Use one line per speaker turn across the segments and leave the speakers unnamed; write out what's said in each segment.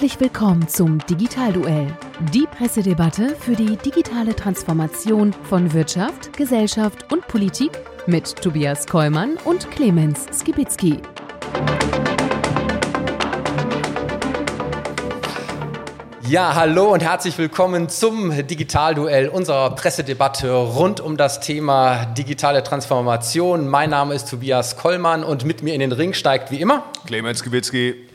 Herzlich willkommen zum Digitalduell, die Pressedebatte für die digitale Transformation von Wirtschaft, Gesellschaft und Politik mit Tobias Kollmann und Clemens Skibitzky.
Ja, hallo und herzlich willkommen zum Digitalduell unserer Pressedebatte rund um das Thema digitale Transformation. Mein Name ist Tobias Kollmann und mit mir in den Ring steigt wie immer
Clemens Gewitzki.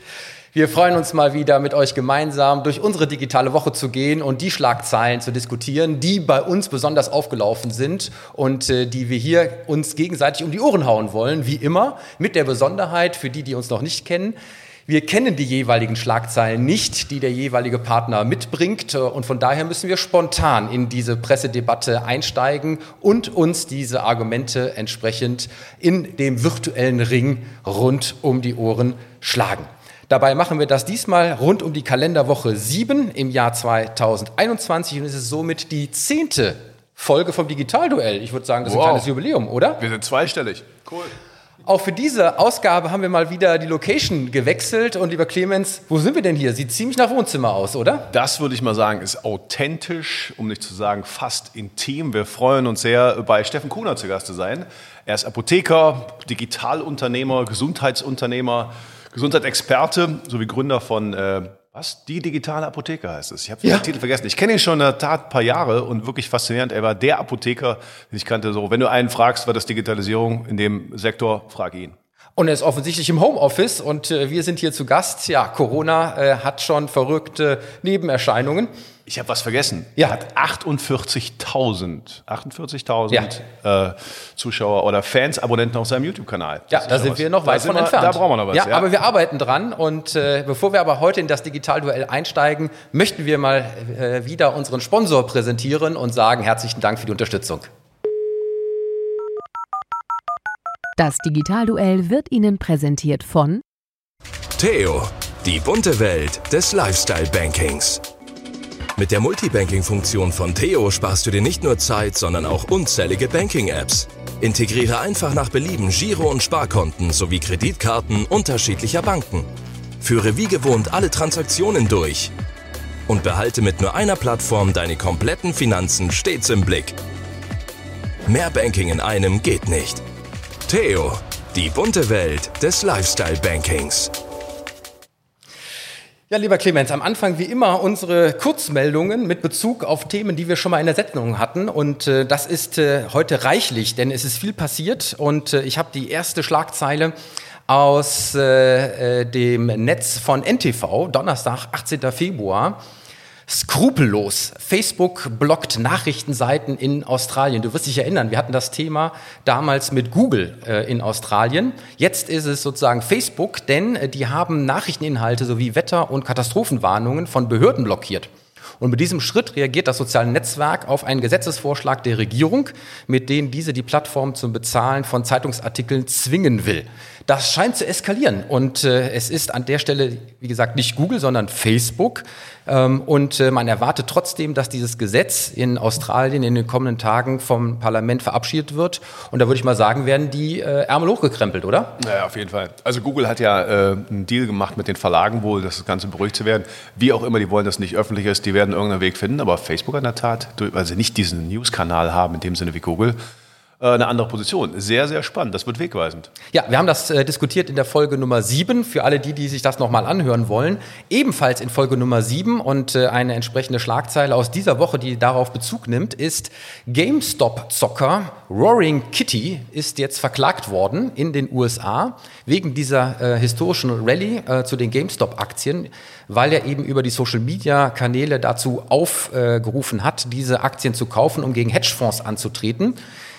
Wir freuen uns mal wieder mit euch gemeinsam durch unsere digitale Woche zu gehen und die Schlagzeilen zu diskutieren, die bei uns besonders aufgelaufen sind und äh, die wir hier uns gegenseitig um die Ohren hauen wollen, wie immer, mit der Besonderheit für die, die uns noch nicht kennen. Wir kennen die jeweiligen Schlagzeilen nicht, die der jeweilige Partner mitbringt. Und von daher müssen wir spontan in diese Pressedebatte einsteigen und uns diese Argumente entsprechend in dem virtuellen Ring rund um die Ohren schlagen. Dabei machen wir das diesmal rund um die Kalenderwoche 7 im Jahr 2021 und es ist somit die zehnte Folge vom Digitalduell. Ich würde sagen, das ist
Wow.
ein kleines Jubiläum, oder?
Wir sind zweistellig. Cool.
Auch für diese Ausgabe haben wir mal wieder die Location gewechselt. Und lieber Clemens, wo sind wir denn hier? Sieht ziemlich nach Wohnzimmer aus, oder?
Das würde ich mal sagen, ist authentisch, um nicht zu sagen fast intim. Wir freuen uns sehr, bei Steffen Kuhner zu Gast zu sein. Er ist Apotheker, Digitalunternehmer, Gesundheitsunternehmer, Gesundheitsexperte sowie Gründer von, äh, was? Die digitale Apotheke heißt es. Ich habe
Ja.
den Titel vergessen. Ich kenne ihn schon in der Tat ein paar Jahre und wirklich faszinierend. Er war der Apotheker, den ich kannte. So, wenn du einen fragst, was ist Digitalisierung in dem Sektor, frag ihn.
Und er ist offensichtlich im Homeoffice und äh, wir sind hier zu Gast. Ja, Corona äh, hat schon verrückte Nebenerscheinungen.
Ich habe was vergessen.
Ja.
Er hat 48.000 48.000 äh, Zuschauer oder Fans, Abonnenten auf seinem YouTube-Kanal.
Ja, da sind wir noch weit von
wir-
entfernt.
Da brauchen wir noch was.
Ja, aber wir arbeiten dran. Und äh, bevor wir aber heute in das Digitalduell einsteigen, möchten wir mal äh, wieder unseren Sponsor präsentieren und sagen herzlichen Dank für die Unterstützung.
Das Digitalduell wird Ihnen präsentiert von
Theo, die bunte Welt des Lifestyle-Bankings. Mit der Multibanking-Funktion von Theo sparst du dir nicht nur Zeit, sondern auch unzählige Banking-Apps. Integriere einfach nach Belieben Giro- und Sparkonten sowie Kreditkarten unterschiedlicher Banken. Führe wie gewohnt alle Transaktionen durch. Und behalte mit nur einer Plattform deine kompletten Finanzen stets im Blick. Mehr Banking in einem geht nicht. Theo, die bunte Welt des Lifestyle-Bankings.
Ja, lieber Clemens, am Anfang wie immer unsere Kurzmeldungen mit Bezug auf Themen, die wir schon mal in der Sendung hatten. Und äh, das ist äh, heute reichlich, denn es ist viel passiert. Und äh, ich habe die erste Schlagzeile aus äh, äh, dem Netz von NTV, Donnerstag, 18. Februar. Skrupellos. Facebook blockt Nachrichtenseiten in Australien. Du wirst dich erinnern, wir hatten das Thema damals mit Google äh, in Australien. Jetzt ist es sozusagen Facebook, denn äh, die haben Nachrichteninhalte sowie Wetter- und Katastrophenwarnungen von Behörden blockiert. Und mit diesem Schritt reagiert das soziale Netzwerk auf einen Gesetzesvorschlag der Regierung, mit dem diese die Plattform zum Bezahlen von Zeitungsartikeln zwingen will. Das scheint zu eskalieren und äh, es ist an der Stelle, wie gesagt, nicht Google, sondern Facebook. Ähm, und äh, man erwartet trotzdem, dass dieses Gesetz in Australien in den kommenden Tagen vom Parlament verabschiedet wird. Und da würde ich mal sagen, werden die äh, Ärmel hochgekrempelt, oder?
Ja, auf jeden Fall. Also Google hat ja äh, einen Deal gemacht mit den Verlagen wohl, das Ganze beruhigt zu werden. Wie auch immer, die wollen, dass es nicht öffentlich ist, die werden irgendeinen Weg finden. Aber Facebook in der Tat, weil sie nicht diesen News-Kanal haben, in dem Sinne wie Google, eine andere Position. Sehr, sehr spannend. Das wird wegweisend.
Ja, wir haben das äh, diskutiert in der Folge Nummer 7, für alle die, die sich das nochmal anhören wollen. Ebenfalls in Folge Nummer 7 und äh, eine entsprechende Schlagzeile aus dieser Woche, die darauf Bezug nimmt, ist GameStop-Zocker Roaring Kitty ist jetzt verklagt worden in den USA wegen dieser äh, historischen Rallye äh, zu den GameStop-Aktien, weil er eben über die Social-Media-Kanäle dazu aufgerufen hat, diese Aktien zu kaufen, um gegen Hedgefonds anzutreten.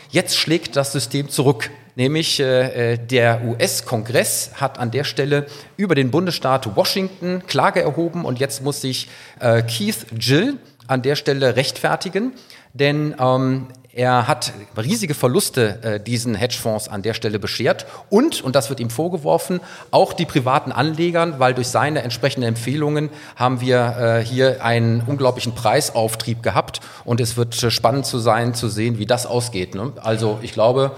Jetzt schlägt das System zurück. Nämlich äh, äh, der US-Kongress hat an der Stelle über den Bundesstaat Washington Klage erhoben und jetzt muss sich äh, Keith Gill an der Stelle rechtfertigen, denn ähm, er hat riesige Verluste äh, diesen Hedgefonds an der Stelle beschert und, und das wird ihm vorgeworfen, auch die privaten Anlegern, weil durch seine entsprechenden Empfehlungen haben wir äh, hier einen unglaublichen Preisauftrieb gehabt und es wird äh, spannend zu sein, zu sehen, wie das ausgeht. Ne? Also ich glaube,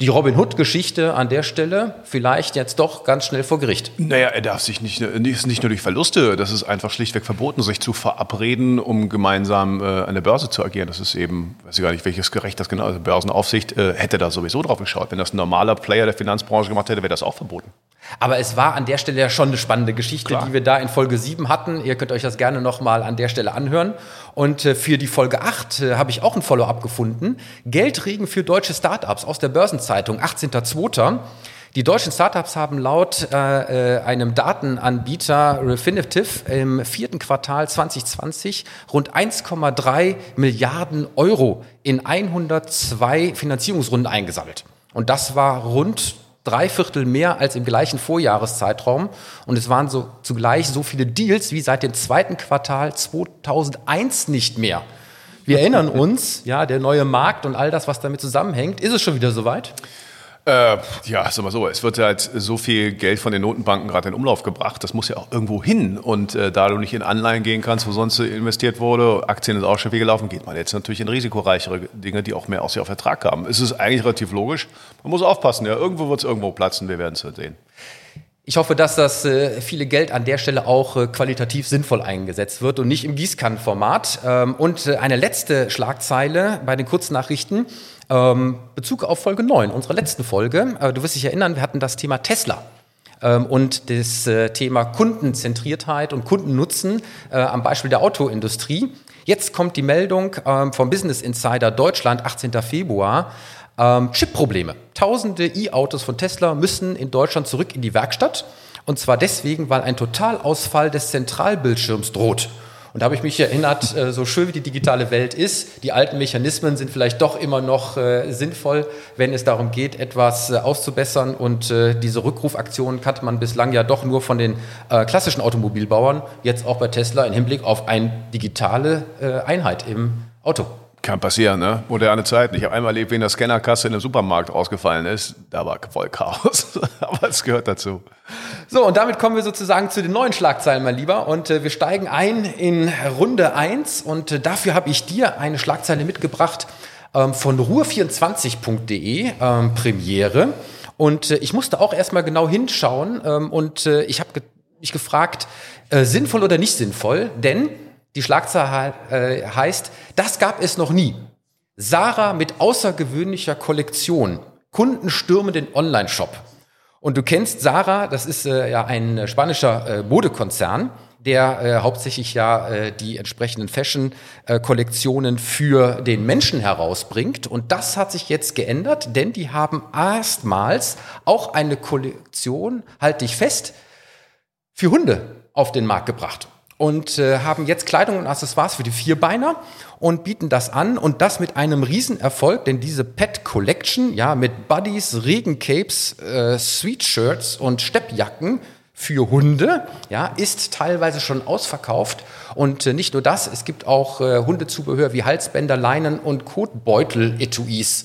die Robin Hood-Geschichte an der Stelle vielleicht jetzt doch ganz schnell vor Gericht.
Naja, er darf sich nicht, nicht, nicht nur durch Verluste, das ist einfach schlichtweg verboten, sich zu verabreden, um gemeinsam äh, an der Börse zu agieren. Das ist eben, weiß ich gar nicht, welches Gerecht das genau ist. Also Börsenaufsicht äh, hätte da sowieso drauf geschaut. Wenn das ein normaler Player der Finanzbranche gemacht hätte, wäre das auch verboten.
Aber es war an der Stelle ja schon eine spannende Geschichte, Klar. die wir da in Folge 7 hatten. Ihr könnt euch das gerne nochmal an der Stelle anhören. Und äh, für die Folge 8 äh, habe ich auch ein Follow-up gefunden. Geldregen für deutsche Startups aus der Börsenzeitung, 18.02. Die deutschen Startups haben laut äh, äh, einem Datenanbieter Refinitiv im vierten Quartal 2020 rund 1,3 Milliarden Euro in 102 Finanzierungsrunden eingesammelt. Und das war rund drei Viertel mehr als im gleichen Vorjahreszeitraum. Und es waren so zugleich so viele Deals wie seit dem zweiten Quartal 2001 nicht mehr. Wir erinnern uns, ja, der neue Markt und all das, was damit zusammenhängt. Ist es schon wieder soweit?
Äh, ja, sag mal so, es wird halt so viel Geld von den Notenbanken gerade in Umlauf gebracht, das muss ja auch irgendwo hin. Und äh, da du nicht in Anleihen gehen kannst, wo sonst investiert wurde, Aktien ist auch schon viel gelaufen, geht man jetzt natürlich in risikoreichere Dinge, die auch mehr aus auf Ertrag haben. Es ist eigentlich relativ logisch. Man muss aufpassen, ja, irgendwo wird es irgendwo platzen, wir werden es sehen.
Ich hoffe, dass das äh, viele Geld an der Stelle auch äh, qualitativ sinnvoll eingesetzt wird und nicht im Gießkannenformat. Ähm, und äh, eine letzte Schlagzeile bei den Kurznachrichten. Ähm, Bezug auf Folge 9, unserer letzten Folge. Äh, du wirst dich erinnern, wir hatten das Thema Tesla ähm, und das äh, Thema Kundenzentriertheit und Kundennutzen äh, am Beispiel der Autoindustrie. Jetzt kommt die Meldung ähm, vom Business Insider Deutschland, 18. Februar. Ähm, Chip-Probleme. Tausende E-Autos von Tesla müssen in Deutschland zurück in die Werkstatt. Und zwar deswegen, weil ein Totalausfall des Zentralbildschirms droht. Und da habe ich mich erinnert, äh, so schön wie die digitale Welt ist, die alten Mechanismen sind vielleicht doch immer noch äh, sinnvoll, wenn es darum geht, etwas äh, auszubessern. Und diese Rückrufaktionen kannte man bislang ja doch nur von den klassischen Automobilbauern, jetzt auch bei Tesla im Hinblick auf eine digitale Einheit im Auto.
Kann passieren, ne? Moderne Zeiten. Ich habe einmal erlebt, wie in der Scannerkasse in einem Supermarkt rausgefallen ist. Da war voll Chaos. Aber es gehört dazu.
So, und damit kommen wir sozusagen zu den neuen Schlagzeilen, mein Lieber. Und äh, wir steigen ein in Runde 1. Und äh, dafür habe ich dir eine Schlagzeile mitgebracht ähm, von ruhr24.de, ähm, Premiere. Und äh, ich musste auch erstmal genau hinschauen. Ähm, und äh, ich habe ge mich gefragt, äh, sinnvoll oder nicht sinnvoll, denn die Schlagzeile äh, heißt, das gab es noch nie. Sarah mit außergewöhnlicher Kollektion. Kunden stürmen den Online-Shop. Und du kennst Sarah, das ist äh, ja ein spanischer äh, Modekonzern, der äh, hauptsächlich ja äh, die entsprechenden Fashion-Kollektionen für den Menschen herausbringt. Und das hat sich jetzt geändert, denn die haben erstmals auch eine Kollektion, halte ich fest, für Hunde auf den Markt gebracht und äh, haben jetzt Kleidung und Accessoires für die Vierbeiner und bieten das an und das mit einem Riesenerfolg, denn diese Pet Collection, ja, mit Buddies, Regencapes, äh, Sweatshirts und Steppjacken für Hunde, ja, ist teilweise schon ausverkauft und äh, nicht nur das, es gibt auch äh, Hundezubehör wie Halsbänder, Leinen und Kotbeutel-Etuis.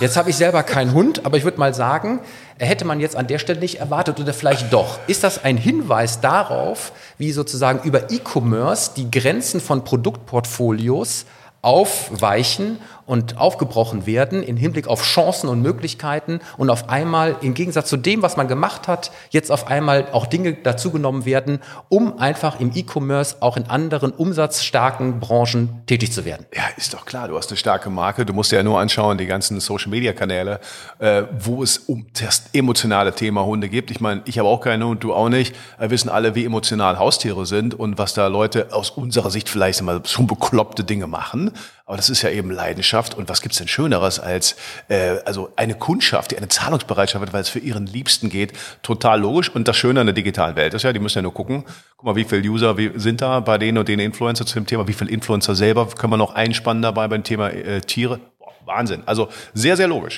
Jetzt habe ich selber keinen Hund, aber ich würde mal sagen, hätte man jetzt an der Stelle nicht erwartet oder vielleicht doch. Ist das ein Hinweis darauf, wie sozusagen über E-Commerce die Grenzen von Produktportfolios aufweichen und aufgebrochen werden im Hinblick auf Chancen und Möglichkeiten und auf einmal im Gegensatz zu dem, was man gemacht hat, jetzt auf einmal auch Dinge dazugenommen werden, um einfach im E-Commerce auch in anderen umsatzstarken Branchen tätig zu werden.
Ja, ist doch klar, du hast eine starke Marke, du musst dir ja nur anschauen, die ganzen Social-Media-Kanäle, äh, wo es um das emotionale Thema Hunde gibt. Ich meine, ich habe auch keinen Hund, du auch nicht. Wir wissen alle, wie emotional Haustiere sind und was da Leute aus unserer Sicht vielleicht mal schon bekloppte Dinge machen. Aber das ist ja eben Leidenschaft. Und was gibt's denn Schöneres als äh, also eine Kundschaft, die eine Zahlungsbereitschaft hat, weil es für ihren Liebsten geht? Total logisch. Und das Schöne an der digitalen Welt ist ja, die müssen ja nur gucken, guck mal, wie viele User sind da bei denen und den Influencer zu dem Thema, wie viele Influencer selber können wir noch einspannen dabei beim Thema äh, Tiere. Boah, Wahnsinn. Also sehr, sehr logisch.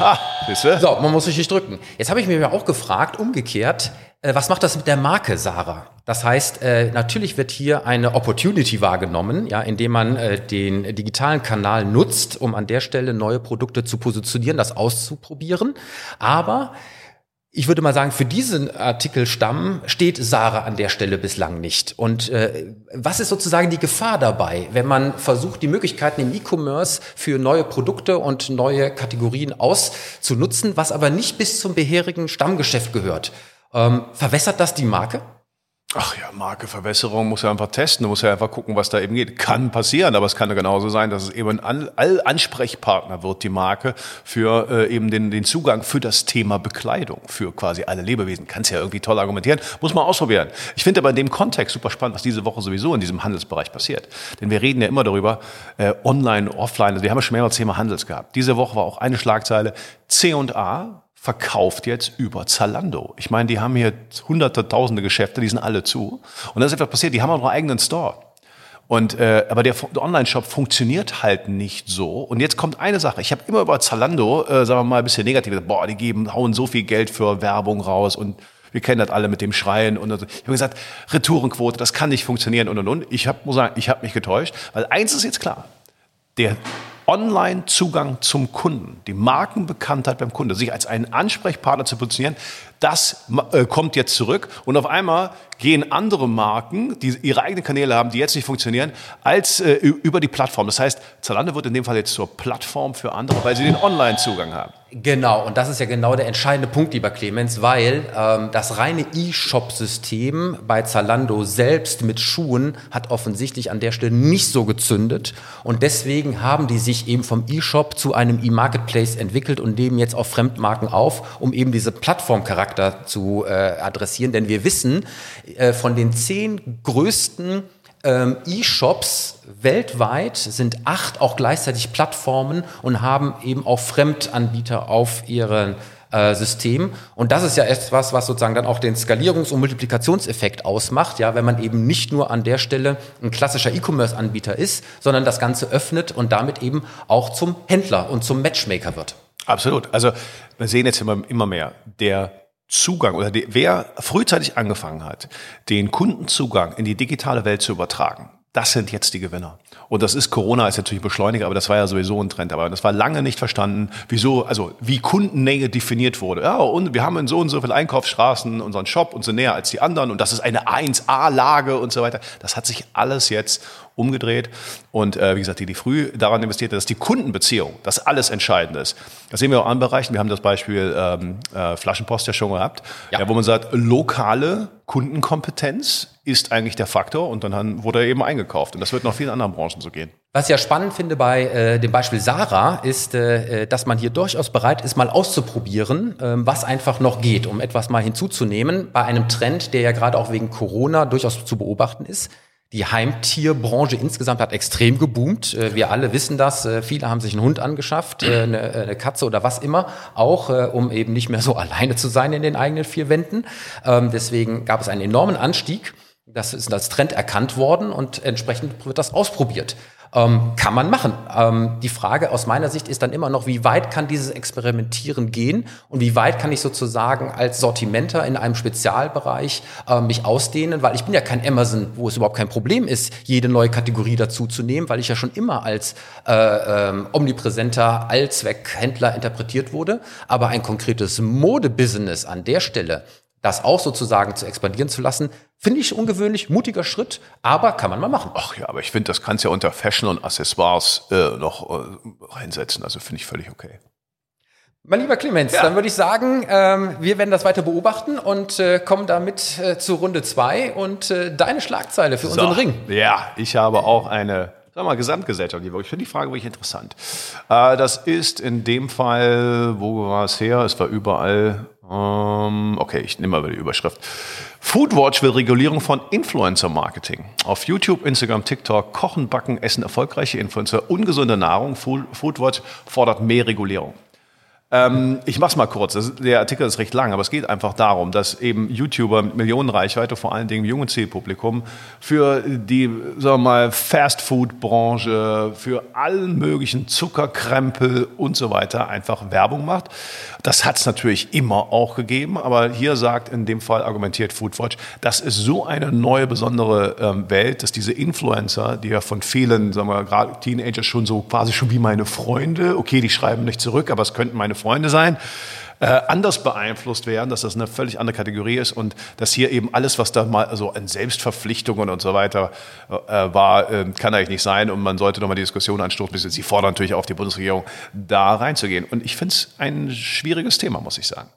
Ah, so, man muss sich nicht drücken. Jetzt habe ich mir auch gefragt, umgekehrt, äh, was macht das mit der Marke Sarah? Das heißt, äh, natürlich wird hier eine Opportunity wahrgenommen, ja, indem man äh, den digitalen Kanal nutzt, um an der Stelle neue Produkte zu positionieren, das auszuprobieren. Aber Ich würde mal sagen, für diesen Artikelstamm steht Sarah an der Stelle bislang nicht. Und äh, was ist sozusagen die Gefahr dabei, wenn man versucht, die Möglichkeiten im E-Commerce für neue Produkte und neue Kategorien auszunutzen, was aber nicht bis zum bisherigen Stammgeschäft gehört? Ähm, verwässert das die Marke?
Ach ja, Markeverwässerung muss ja einfach testen, muss ja einfach gucken, was da eben geht. Kann passieren, aber es kann ja genauso sein, dass es eben ein Allansprechpartner wird, die Marke, für äh, eben den, den Zugang für das Thema Bekleidung, für quasi alle Lebewesen. Kannst ja irgendwie toll argumentieren, muss man ausprobieren. Ich finde aber in dem Kontext super spannend, was diese Woche sowieso in diesem Handelsbereich passiert. Denn wir reden ja immer darüber, äh, online, offline, also wir haben ja schon mehrmals Thema Handels gehabt. Diese Woche war auch eine Schlagzeile, C&A verkauft jetzt über Zalando. Ich meine, die haben hier hunderte, tausende Geschäfte, die sind alle zu. Und das ist etwas passiert, die haben auch noch einen eigenen Store. Und äh, aber der, Online-Shop funktioniert halt nicht so. Und jetzt kommt eine Sache. Ich habe immer über Zalando, äh, sagen wir mal, ein bisschen negativ gesagt, boah, die geben, hauen so viel Geld für Werbung raus und wir kennen das alle mit dem Schreien und, und. ich habe gesagt, Retourenquote, das kann nicht funktionieren und und und. Ich habe muss sagen, ich habe mich getäuscht, weil eins ist jetzt klar: Der Online-Zugang zum Kunden, die Markenbekanntheit beim Kunden, sich als einen Ansprechpartner zu positionieren, das äh, kommt jetzt zurück und auf einmal gehen andere Marken, die ihre eigenen Kanäle haben, die jetzt nicht funktionieren, als äh, über die Plattform. Das heißt, Zalando wird in dem Fall jetzt zur Plattform für andere, weil sie den Online-Zugang haben.
Genau, und das ist ja genau der entscheidende Punkt, lieber Clemens, weil ähm, das reine E-Shop-System bei Zalando selbst mit Schuhen hat offensichtlich an der Stelle nicht so gezündet. Und deswegen haben die sich eben vom E-Shop zu einem E-Marketplace entwickelt und nehmen jetzt auch Fremdmarken auf, um eben diese Plattformcharakter zu äh, adressieren. Denn wir wissen, äh, von den zehn größten ähm, E-Shops weltweit sind acht auch gleichzeitig Plattformen und haben eben auch Fremdanbieter auf ihren äh, System. Und das ist ja etwas, was sozusagen dann auch den Skalierungs- und Multiplikationseffekt ausmacht, ja, wenn man eben nicht nur an der Stelle ein klassischer E-Commerce-Anbieter ist, sondern das Ganze öffnet und damit eben auch zum Händler und zum Matchmaker wird.
Absolut. Also wir sehen jetzt immer, immer mehr, der Zugang oder die, wer frühzeitig angefangen hat, den Kundenzugang in die digitale Welt zu übertragen, das sind jetzt die Gewinner. Und das ist Corona ist natürlich Beschleuniger, aber das war ja sowieso ein Trend. Aber das war lange nicht verstanden, wieso, also wie Kundennähe definiert wurde. Ja, und wir haben in so und so viel Einkaufsstraßen unseren Shop und sind näher als die anderen und das ist eine 1A-Lage und so weiter. Das hat sich alles jetzt umgedreht. Und äh, wie gesagt, die, die früh daran investiert, dass die Kundenbeziehung, das alles Entscheidende ist. Das sehen wir auch an Bereichen. Wir haben das Beispiel ähm, äh, Flaschenpost ja schon gehabt, ja. Ja, wo man sagt, lokale Kundenkompetenz ist eigentlich der Faktor und dann wurde er eben eingekauft. Und das wird noch vielen anderen Branchen so gehen.
Was ich ja spannend finde bei äh, dem Beispiel Sarah, ist, äh, dass man hier durchaus bereit ist, mal auszuprobieren, äh, was einfach noch geht, um etwas mal hinzuzunehmen bei einem Trend, der ja gerade auch wegen Corona durchaus zu beobachten ist. Die Heimtierbranche insgesamt hat extrem geboomt. Äh, wir alle wissen das. Äh, viele haben sich einen Hund angeschafft, äh, eine Katze oder was immer, auch um eben nicht mehr so alleine zu sein in den eigenen vier Wänden. Ähm, deswegen gab es einen enormen Anstieg. Das ist als Trend erkannt worden und entsprechend wird das ausprobiert. Ähm, kann man machen. Ähm, die Frage aus meiner Sicht ist dann immer noch, wie weit kann dieses Experimentieren gehen und wie weit kann ich sozusagen als Sortimenter in einem Spezialbereich äh, mich ausdehnen, weil ich bin ja kein Amazon, wo es überhaupt kein Problem ist, jede neue Kategorie dazu zu nehmen, weil ich ja schon immer als äh, ähm, omnipräsenter Allzweckhändler interpretiert wurde. Aber ein konkretes Modebusiness an der Stelle, das auch sozusagen zu expandieren zu lassen, finde ich ungewöhnlich, mutiger Schritt, aber kann man mal machen.
Ach ja, aber ich finde, das kannst du ja unter Fashion und Accessoires äh, noch äh, reinsetzen. Also finde ich völlig okay.
Mein lieber Clemens, ja. dann würde ich sagen, ähm, wir werden das weiter beobachten und äh, kommen damit äh, zu Runde zwei und äh, deine Schlagzeile für so, unseren Ring.
Ja, ich habe auch eine sag mal, gesamtgesellschaftlich. Ich finde die Frage wirklich interessant. Äh, das ist in dem Fall, wo war es her? Es war überall okay, ich nehme mal die Überschrift. Foodwatch will Regulierung von Influencer-Marketing. Auf YouTube, Instagram, TikTok, Kochen, Backen, Essen erfolgreiche Influencer, ungesunde Nahrung. Foodwatch fordert mehr Regulierung. Ähm, ich mach's mal kurz. Das, der Artikel ist recht lang, aber es geht einfach darum, dass eben YouTuber mit Millionenreichweite, vor allen Dingen im jungen Zielpublikum, für die, sagen wir mal, Fast-Food-Branche, für allen möglichen Zuckerkrempel und so weiter einfach Werbung macht. Das hat's natürlich immer auch gegeben, aber hier sagt in dem Fall argumentiert Foodwatch, das ist so eine neue besondere ähm, Welt, dass diese Influencer, die ja von vielen, sagen wir gerade Teenagers schon so quasi schon wie meine Freunde, okay, die schreiben nicht zurück, aber es könnten meine Freunde sein, äh, anders beeinflusst werden, dass das eine völlig andere Kategorie ist und dass hier eben alles, was da mal so an Selbstverpflichtungen und so weiter äh, war, äh, kann eigentlich nicht sein und man sollte nochmal die Diskussion anstoßen. Sie fordern natürlich auf die Bundesregierung, da reinzugehen. Und ich finde es ein schwieriges Thema, muss ich sagen.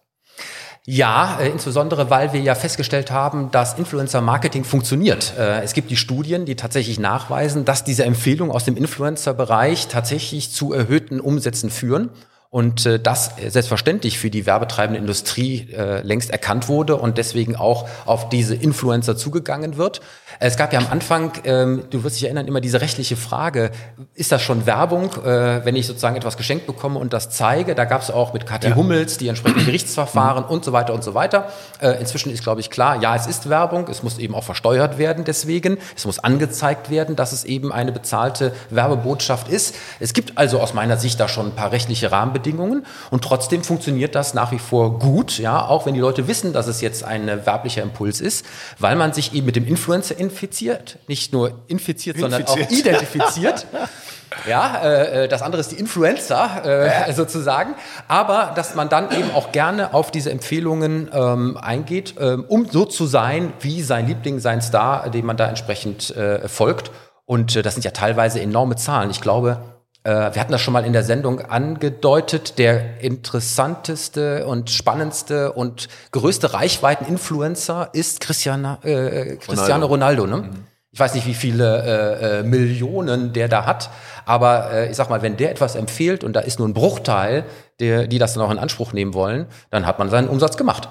Ja, äh, insbesondere weil wir ja festgestellt haben, dass Influencer-Marketing funktioniert. Äh, es gibt die Studien, die tatsächlich nachweisen, dass diese Empfehlungen aus dem Influencer-Bereich tatsächlich zu erhöhten Umsätzen führen und äh, das selbstverständlich für die werbetreibende Industrie äh, längst erkannt wurde und deswegen auch auf diese Influencer zugegangen wird. Es gab ja am Anfang, ähm, du wirst dich erinnern, immer diese rechtliche Frage, ist das schon Werbung, äh, wenn ich sozusagen etwas geschenkt bekomme und das zeige? Da gab es auch mit Kathi ja. Hummels die entsprechenden Gerichtsverfahren und so weiter und so weiter. Äh, inzwischen ist, glaube ich, klar, ja, es ist Werbung, es muss eben auch versteuert werden deswegen, es muss angezeigt werden, dass es eben eine bezahlte Werbebotschaft ist. Es gibt also aus meiner Sicht da schon ein paar rechtliche Rahmenbedingungen, und trotzdem funktioniert das nach wie vor gut, ja, auch wenn die Leute wissen, dass es jetzt ein werblicher Impuls ist, weil man sich eben mit dem Influencer infiziert, nicht nur infiziert, infiziert. sondern auch identifiziert. Ja, äh, das andere ist die Influencer äh, sozusagen, aber dass man dann eben auch gerne auf diese Empfehlungen ähm, eingeht, ähm, um so zu sein wie sein Liebling, sein Star, dem man da entsprechend äh, folgt. Und äh, das sind ja teilweise enorme Zahlen. Ich glaube, äh, wir hatten das schon mal in der Sendung angedeutet, der interessanteste und spannendste und größte Reichweiten-Influencer ist Cristiano, äh, Cristiano Ronaldo. Ronaldo ne? Mhm. Ich weiß nicht, wie viele äh, äh, Millionen der da hat, aber äh, ich sag mal, wenn der etwas empfiehlt und da ist nur ein Bruchteil, der, die das dann auch in Anspruch nehmen wollen, dann hat man seinen Umsatz gemacht.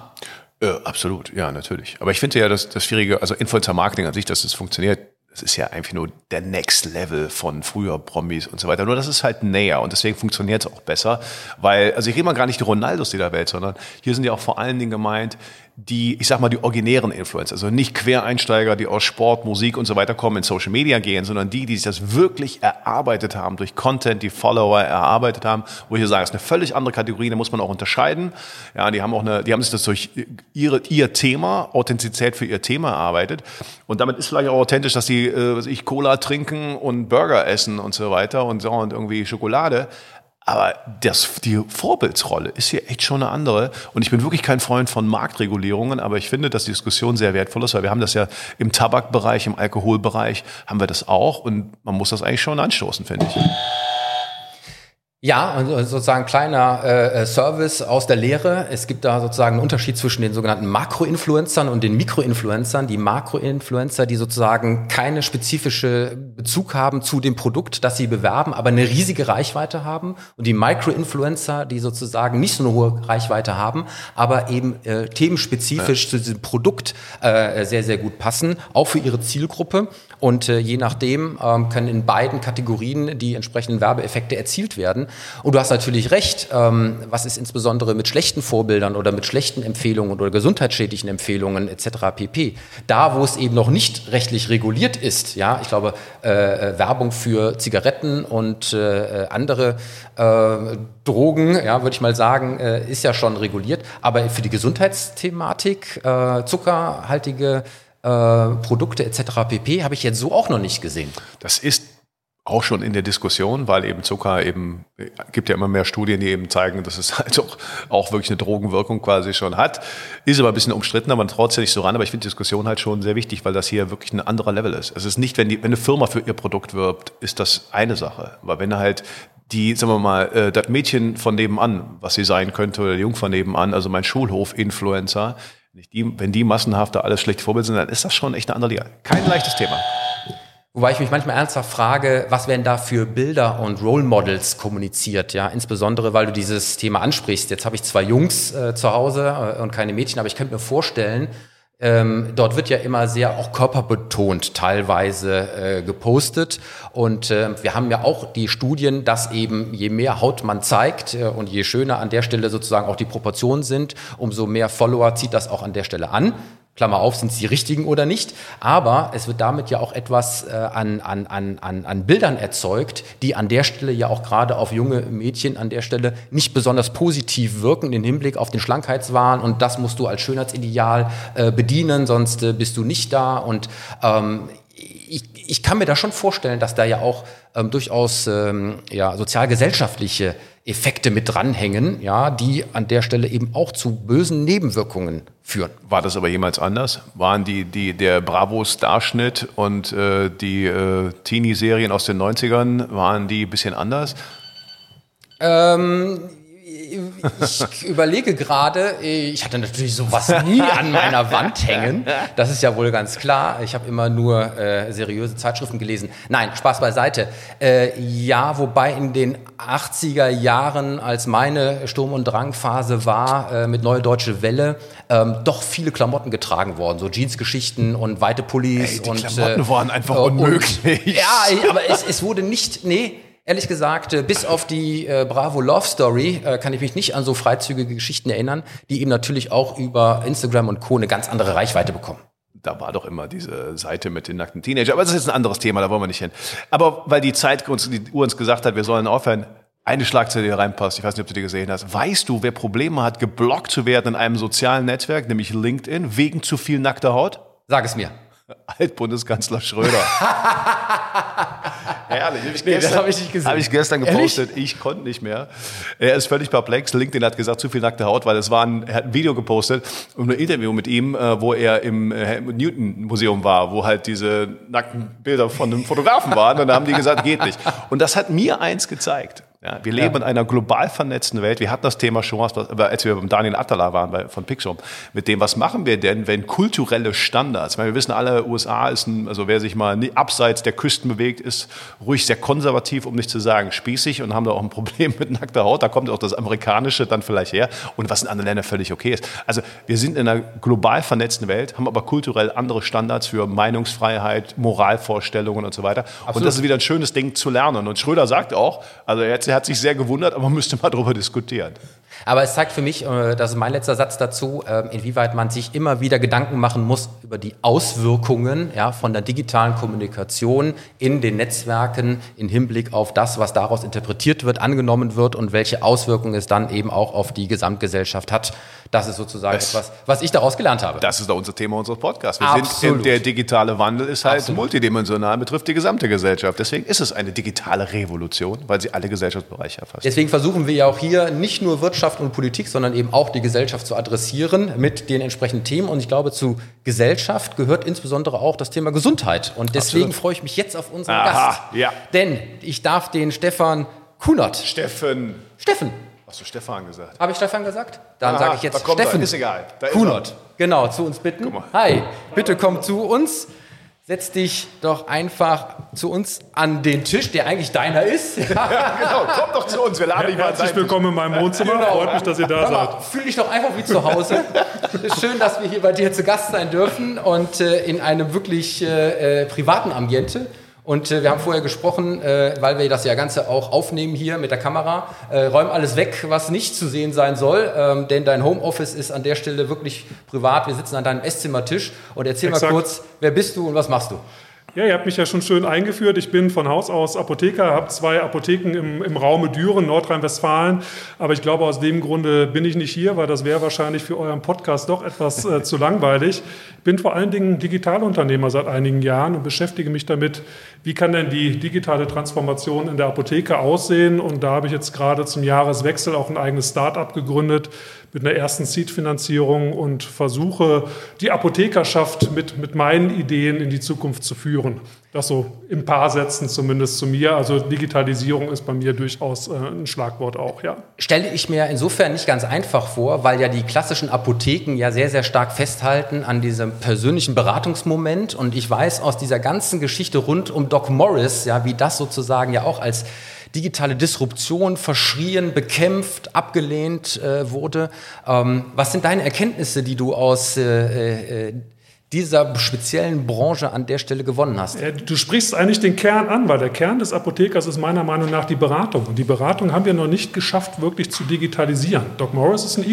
Äh, absolut, ja, natürlich. Aber ich finde ja, dass das Schwierige, also Influencer-Marketing an sich, dass es funktioniert, das ist ja einfach nur der Next Level von früher Promis und so weiter. Nur das ist halt näher und deswegen funktioniert es auch besser, weil, also ich rede mal gar nicht die Ronaldos dieser Welt, sondern hier sind ja auch vor allen Dingen gemeint, die, ich sag mal, die originären Influencer, also nicht Quereinsteiger, die aus Sport, Musik und so weiter kommen, in Social Media gehen, sondern die, die sich das wirklich erarbeitet haben, durch Content, die Follower erarbeitet haben, wo ich sage, es ist eine völlig andere Kategorie, da muss man auch unterscheiden. Ja, die haben auch eine, die haben sich das durch ihre, ihr Thema, Authentizität für ihr Thema erarbeitet. Und damit ist vielleicht auch authentisch, dass die, äh, was ich, Cola trinken und Burger essen und so weiter und so und irgendwie Schokolade. Aber das, die Vorbildsrolle ist hier echt schon eine andere. Und ich bin wirklich kein Freund von Marktregulierungen, aber ich finde, dass die Diskussion sehr wertvoll ist, weil wir haben das ja im Tabakbereich, im Alkoholbereich haben wir das auch und man muss das eigentlich schon anstoßen, finde ich.
Ja, und sozusagen kleiner äh, Service aus der Lehre. Es gibt da sozusagen einen Unterschied zwischen den sogenannten Makroinfluencern und den Mikroinfluencern. Die Makroinfluencer, die sozusagen keine spezifische Bezug haben zu dem Produkt, das sie bewerben, aber eine riesige Reichweite haben. Und die Microinfluencer, die sozusagen nicht so eine hohe Reichweite haben, aber eben äh, themenspezifisch ja. zu diesem Produkt äh, sehr, sehr gut passen, auch für ihre Zielgruppe. Und äh, je nachdem ähm, können in beiden Kategorien die entsprechenden Werbeeffekte erzielt werden. Und du hast natürlich recht, ähm, was ist insbesondere mit schlechten Vorbildern oder mit schlechten Empfehlungen oder gesundheitsschädlichen Empfehlungen etc. pp. Da, wo es eben noch nicht rechtlich reguliert ist, ja, ich glaube, äh, äh Werbung für Zigaretten und äh, andere äh, Drogen, ja, würde ich mal sagen, äh, ist ja schon reguliert. Aber für die Gesundheitsthematik, äh, zuckerhaltige äh, Produkte etc. pp. habe ich jetzt so auch noch nicht gesehen.
Das ist auch schon in der Diskussion, weil eben Zucker eben, gibt ja immer mehr Studien, die eben zeigen, dass es halt auch, auch wirklich eine Drogenwirkung quasi schon hat. Ist aber ein bisschen umstritten, aber man sich nicht so ran. Aber ich finde die Diskussion halt schon sehr wichtig, weil das hier wirklich ein anderer Level ist. Es ist nicht, wenn, die, wenn eine Firma für ihr Produkt wirbt, ist das eine Sache. Aber wenn halt die, sagen wir mal, äh, das Mädchen von nebenan, was sie sein könnte, oder der Jung von nebenan, also mein Schulhof-Influencer, wenn die massenhaft da alles schlecht Vorbild sind, dann ist das schon echt eine andere Liga. Kein leichtes Thema.
Wobei ich mich manchmal ernsthaft frage, was werden da für Bilder und Role Models kommuniziert, ja, insbesondere weil du dieses Thema ansprichst. Jetzt habe ich zwei Jungs äh, zu Hause äh, und keine Mädchen, aber ich könnte mir vorstellen, ähm, dort wird ja immer sehr auch körperbetont teilweise äh, gepostet. Und äh, wir haben ja auch die Studien, dass eben je mehr Haut man zeigt äh, und je schöner an der Stelle sozusagen auch die Proportionen sind, umso mehr Follower zieht das auch an der Stelle an. Klammer auf, sind es die richtigen oder nicht. Aber es wird damit ja auch etwas äh, an, an, an, an Bildern erzeugt, die an der Stelle ja auch gerade auf junge Mädchen an der Stelle nicht besonders positiv wirken im Hinblick auf den Schlankheitswahn und das musst du als Schönheitsideal äh, bedienen, sonst äh, bist du nicht da. Und ähm, ich, ich kann mir da schon vorstellen, dass da ja auch ähm, durchaus ähm, ja, sozialgesellschaftliche Effekte mit dranhängen, ja, die an der Stelle eben auch zu bösen Nebenwirkungen führen.
War das aber jemals anders? Waren die, die der Bravo-Starschnitt und äh, die äh, Teenie-Serien aus den 90ern, waren die ein bisschen anders?
Ähm, ich überlege gerade, ich hatte natürlich sowas nie an meiner Wand hängen. Das ist ja wohl ganz klar. Ich habe immer nur äh, seriöse Zeitschriften gelesen. Nein, Spaß beiseite. Äh, ja, wobei in den 80er Jahren, als meine Sturm- und Drangphase war, äh, mit Neue Deutsche Welle, ähm, doch viele Klamotten getragen worden. So Jeansgeschichten und weite Pullis.
Ey, die
und,
Klamotten
äh,
waren einfach
und,
unmöglich.
Ja, aber es, es wurde nicht, nee, Ehrlich gesagt, äh, bis auf die äh, Bravo Love Story äh, kann ich mich nicht an so freizügige Geschichten erinnern, die eben natürlich auch über Instagram und Co. eine ganz andere Reichweite bekommen.
Da war doch immer diese Seite mit den nackten Teenager. Aber das ist jetzt ein anderes Thema, da wollen wir nicht hin. Aber weil die Zeit uns, die Uhr uns gesagt hat, wir sollen aufhören, eine Schlagzeile, die reinpasst, ich weiß nicht, ob du die gesehen hast. Weißt du, wer Probleme hat, geblockt zu werden in einem sozialen Netzwerk, nämlich LinkedIn, wegen zu viel nackter Haut?
Sag es mir.
Altbundeskanzler Schröder. Herrlich. Hab ich
Nee, das
gestern,
hab ich nicht gesehen.
Habe ich gestern gepostet. Ich konnte nicht mehr. Er ist völlig perplex. LinkedIn hat gesagt, zu viel nackte Haut, weil es war ein, er hat ein Video gepostet und ein Interview mit ihm, äh, wo er im äh, Helmut Newton Museum war, wo halt diese nackten Bilder von einem Fotografen waren. Und da haben die gesagt, geht nicht. Und das hat mir eins gezeigt. Ja, wir leben in einer global vernetzten Welt. Wir hatten das Thema schon, mal, als wir beim Daniel Attala waren bei, von Pixum, mit dem, was machen wir denn, wenn kulturelle Standards, ich meine, wir wissen alle, USA ist ein, also wer sich mal nie- abseits der Küsten bewegt, ist ruhig sehr konservativ, um nicht zu sagen spießig und haben da auch ein Problem mit nackter Haut. Da kommt auch das Amerikanische dann vielleicht her und was in anderen Ländern völlig okay ist. Also wir sind in einer global vernetzten Welt, haben aber kulturell andere Standards für Meinungsfreiheit, Moralvorstellungen und so weiter. Und das ist wieder ein schönes Ding zu lernen. Und Schröder sagt auch, also hat, er hat sich sehr gewundert, aber man müsste mal darüber diskutieren.
Aber es zeigt für mich, äh, das ist mein letzter Satz dazu, äh, inwieweit man sich immer wieder Gedanken machen muss über die Auswirkungen ja, von der digitalen Kommunikation in den Netzwerken im Hinblick auf das, was daraus interpretiert wird, angenommen wird und welche Auswirkungen es dann eben auch auf die Gesamtgesellschaft hat. Das ist sozusagen
Es-
etwas, was ich daraus gelernt habe.
Das ist doch unser Thema unseres Podcasts. Wir sind
Absolut.
in, der digitale Wandel ist halt
Absolut.
multidimensional, betrifft die gesamte Gesellschaft. Deswegen ist es eine digitale Revolution, weil sie alle Gesellschaftsbereiche erfasst.
Deswegen versuchen wir ja auch hier nicht nur Wirtschaft und Politik, sondern eben auch die Gesellschaft zu adressieren mit den entsprechenden Themen. Und ich glaube, zu Gesellschaft gehört insbesondere auch das Thema Gesundheit. Und deswegen
Absolut.
freue ich mich jetzt auf unseren
Aha,
Gast.
ja.
Denn ich darf den Stefan Kunert.
Steffen.
Steffen,
Hast du Stefan gesagt?
habe ich Stefan gesagt? Dann
Aha,
sage ich jetzt
da kommt er.
Steffen
Ist egal. Da ist
Kunert. Genau, zu uns bitten.
Guck mal.
Hi, bitte komm zu uns. Setz dich doch einfach zu uns an den Tisch, der eigentlich deiner ist.
Genau, komm doch zu uns. Wir laden dich mal
Herzlich willkommen in meinem Wohnzimmer.
Genau.
Freut mich, dass ihr da
Hör
seid.
mal, fühl dich doch einfach wie zu Hause. Schön, dass wir hier bei dir zu Gast sein dürfen und äh, in einem wirklich äh, äh, privaten Ambiente. Und äh, wir haben vorher gesprochen, äh, weil wir das ja Ganze auch aufnehmen hier mit der Kamera. Äh, räum alles weg, was nicht zu sehen sein soll, ähm, denn dein Homeoffice ist an der Stelle wirklich privat. Wir sitzen an deinem Esszimmertisch und erzähl
Exakt.
mal kurz, wer bist du und was machst du?
Ja, ihr habt mich ja schon schön eingeführt. Ich bin von Haus aus Apotheker, habe zwei Apotheken im, im Raume Düren, Nordrhein-Westfalen. Aber ich glaube, aus dem Grunde bin ich nicht hier, weil das wäre wahrscheinlich für euren Podcast doch etwas äh, zu langweilig. Ich bin vor allen Dingen Digitalunternehmer seit einigen Jahren und beschäftige mich damit, wie kann denn die digitale Transformation in der Apotheke aussehen. Und da habe ich jetzt gerade zum Jahreswechsel auch ein eigenes Start-up gegründet mit einer ersten Seed-Finanzierung und versuche, die Apothekerschaft mit, mit meinen Ideen in die Zukunft zu führen. Das so in paar Sätzen zumindest zu mir. Also Digitalisierung ist bei mir durchaus äh, ein Schlagwort auch, ja.
stelle ich mir insofern nicht ganz einfach vor, weil ja die klassischen Apotheken ja sehr, sehr stark festhalten an diesem persönlichen Beratungsmoment. Und ich weiß aus dieser ganzen Geschichte rund um Doc Morris, ja, wie das sozusagen ja auch als digitale Disruption verschrien, bekämpft, abgelehnt äh, wurde. Ähm, was sind deine Erkenntnisse, die du aus äh, äh, dieser speziellen Branche an der Stelle gewonnen hast?
Du sprichst eigentlich den Kern an, weil der Kern des Apothekers ist meiner Meinung nach die Beratung. Und die Beratung haben wir noch nicht geschafft, wirklich zu digitalisieren. Doc Morris ist ein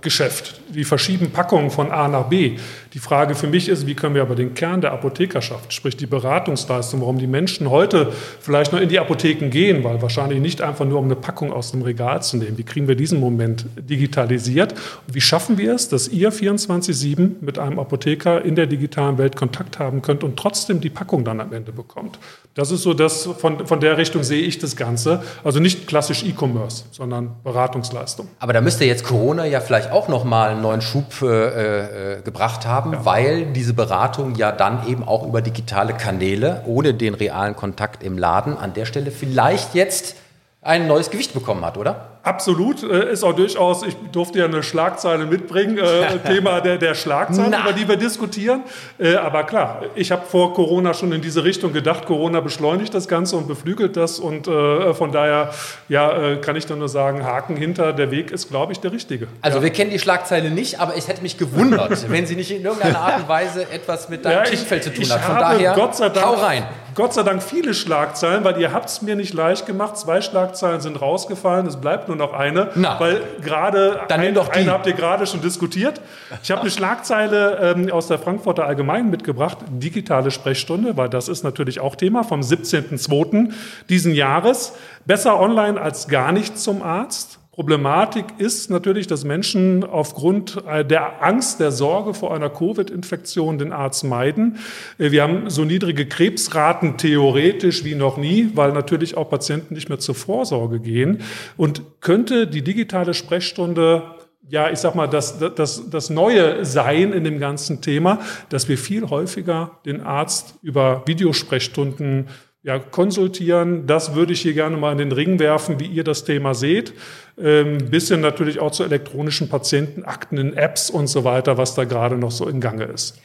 Geschäft. Die verschieben Packungen von A nach B. Die Frage für mich ist, wie können wir aber den Kern der Apothekerschaft, sprich die Beratungsleistung, warum die Menschen heute vielleicht noch in die Apotheken gehen, weil wahrscheinlich nicht einfach nur um eine Packung aus dem Regal zu nehmen. Wie kriegen wir diesen Moment digitalisiert? Und wie schaffen wir es, dass ihr 24-7 mit einem Apotheker in der digitalen Welt Kontakt haben könnt und trotzdem die Packung dann am Ende bekommt? Das ist so das, von, von der Richtung sehe ich das Ganze. Also nicht klassisch E-Commerce, sondern Beratungsleistung.
Aber da müsste jetzt Corona ja vielleicht auch nochmal einen neuen Schub äh, äh, gebracht haben, ja. weil diese Beratung ja dann eben auch über digitale Kanäle, ohne den realen Kontakt im Laden, an der Stelle vielleicht jetzt ein neues Gewicht bekommen hat, oder?
Absolut, äh, ist auch durchaus, ich durfte ja eine Schlagzeile mitbringen, äh, Thema der, der Schlagzeilen, über die wir diskutieren. Äh, aber klar, ich habe vor Corona schon in diese Richtung gedacht, Corona beschleunigt das Ganze und beflügelt das und äh, von daher ja, kann ich dann nur sagen, Haken hinter, der Weg ist, glaube ich, der richtige.
Also
ja.
wir kennen die Schlagzeile nicht, aber es hätte mich gewundert, wenn sie nicht in irgendeiner Art und Weise etwas mit deinem ja, Themenfeld zu tun hat.
Von daher, Gott sei Dank, hau rein. Gott sei Dank viele Schlagzeilen, weil ihr habt es mir nicht leicht gemacht. Zwei Schlagzeilen sind rausgefallen, es bleibt nur noch eine. Na, weil gerade ein, eine habt ihr gerade schon diskutiert. Ich habe eine Schlagzeile ähm, aus der Frankfurter Allgemeinen mitgebracht, digitale Sprechstunde, weil das ist natürlich auch Thema vom 17.02. diesen Jahres. Besser online als gar nicht zum Arzt. Problematik ist natürlich, dass Menschen aufgrund äh, der Angst, der Sorge vor einer Covid-Infektion den Arzt meiden. Äh, wir haben so niedrige Krebsraten theoretisch wie noch nie, weil natürlich auch Patienten nicht mehr zur Vorsorge gehen. Und könnte die digitale Sprechstunde ja, ich sag mal, das, das, das neue Sein in dem ganzen Thema, dass wir viel häufiger den Arzt über Videosprechstunden ja, konsultieren. Das würde ich hier gerne mal in den Ring werfen, wie ihr das Thema seht. Ähm, bisschen natürlich auch zu elektronischen Patientenakten in Apps und so weiter, was da gerade noch so in Gange ist.